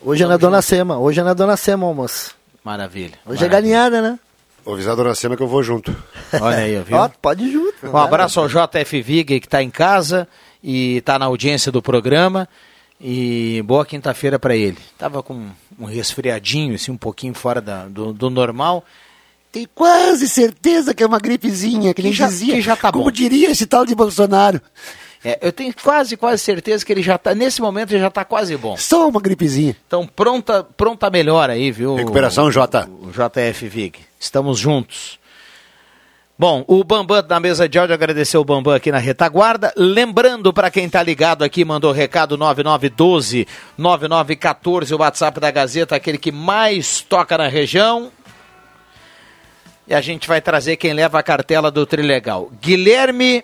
Hoje é na Dona Sema, hoje é na Dona Sema, almoço.
Maravilha.
Hoje
maravilha.
é galinhada, né?
Vou avisar a Dona Sema que eu vou junto.
Olha aí, viu?
Ó, pode ir junto.
Um abraço ao JF Vig que está em casa e está na audiência do programa. E boa quinta-feira para ele. Tava com um resfriadinho, assim, um pouquinho fora da, do, do normal.
Tem quase certeza que é uma gripezinha, que, que ele já, dizia.
Que já tá
como
bom.
diria esse tal de Bolsonaro.
É, eu tenho quase, quase certeza que ele já está, nesse momento, ele já está quase bom.
Só uma gripezinha.
Então, pronta, pronta melhor aí, viu?
Recuperação, J.
O, o JF Vig. Estamos juntos. Bom, o Bambam na mesa de áudio agradeceu o Bambam aqui na retaguarda. Lembrando para quem está ligado aqui, mandou recado 9912 9914, o WhatsApp da Gazeta, aquele que mais toca na região. E a gente vai trazer quem leva a cartela do Trilegal. Guilherme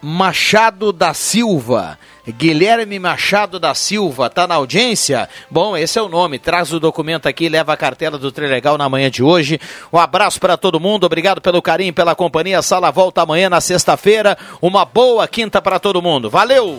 Machado da Silva. Guilherme Machado da Silva, tá na audiência? Bom, esse é o nome. Traz o documento aqui, leva a cartela do Trilegal na manhã de hoje. Um abraço para todo mundo, obrigado pelo carinho, pela companhia. Sala volta amanhã na sexta-feira. Uma boa quinta para todo mundo. Valeu!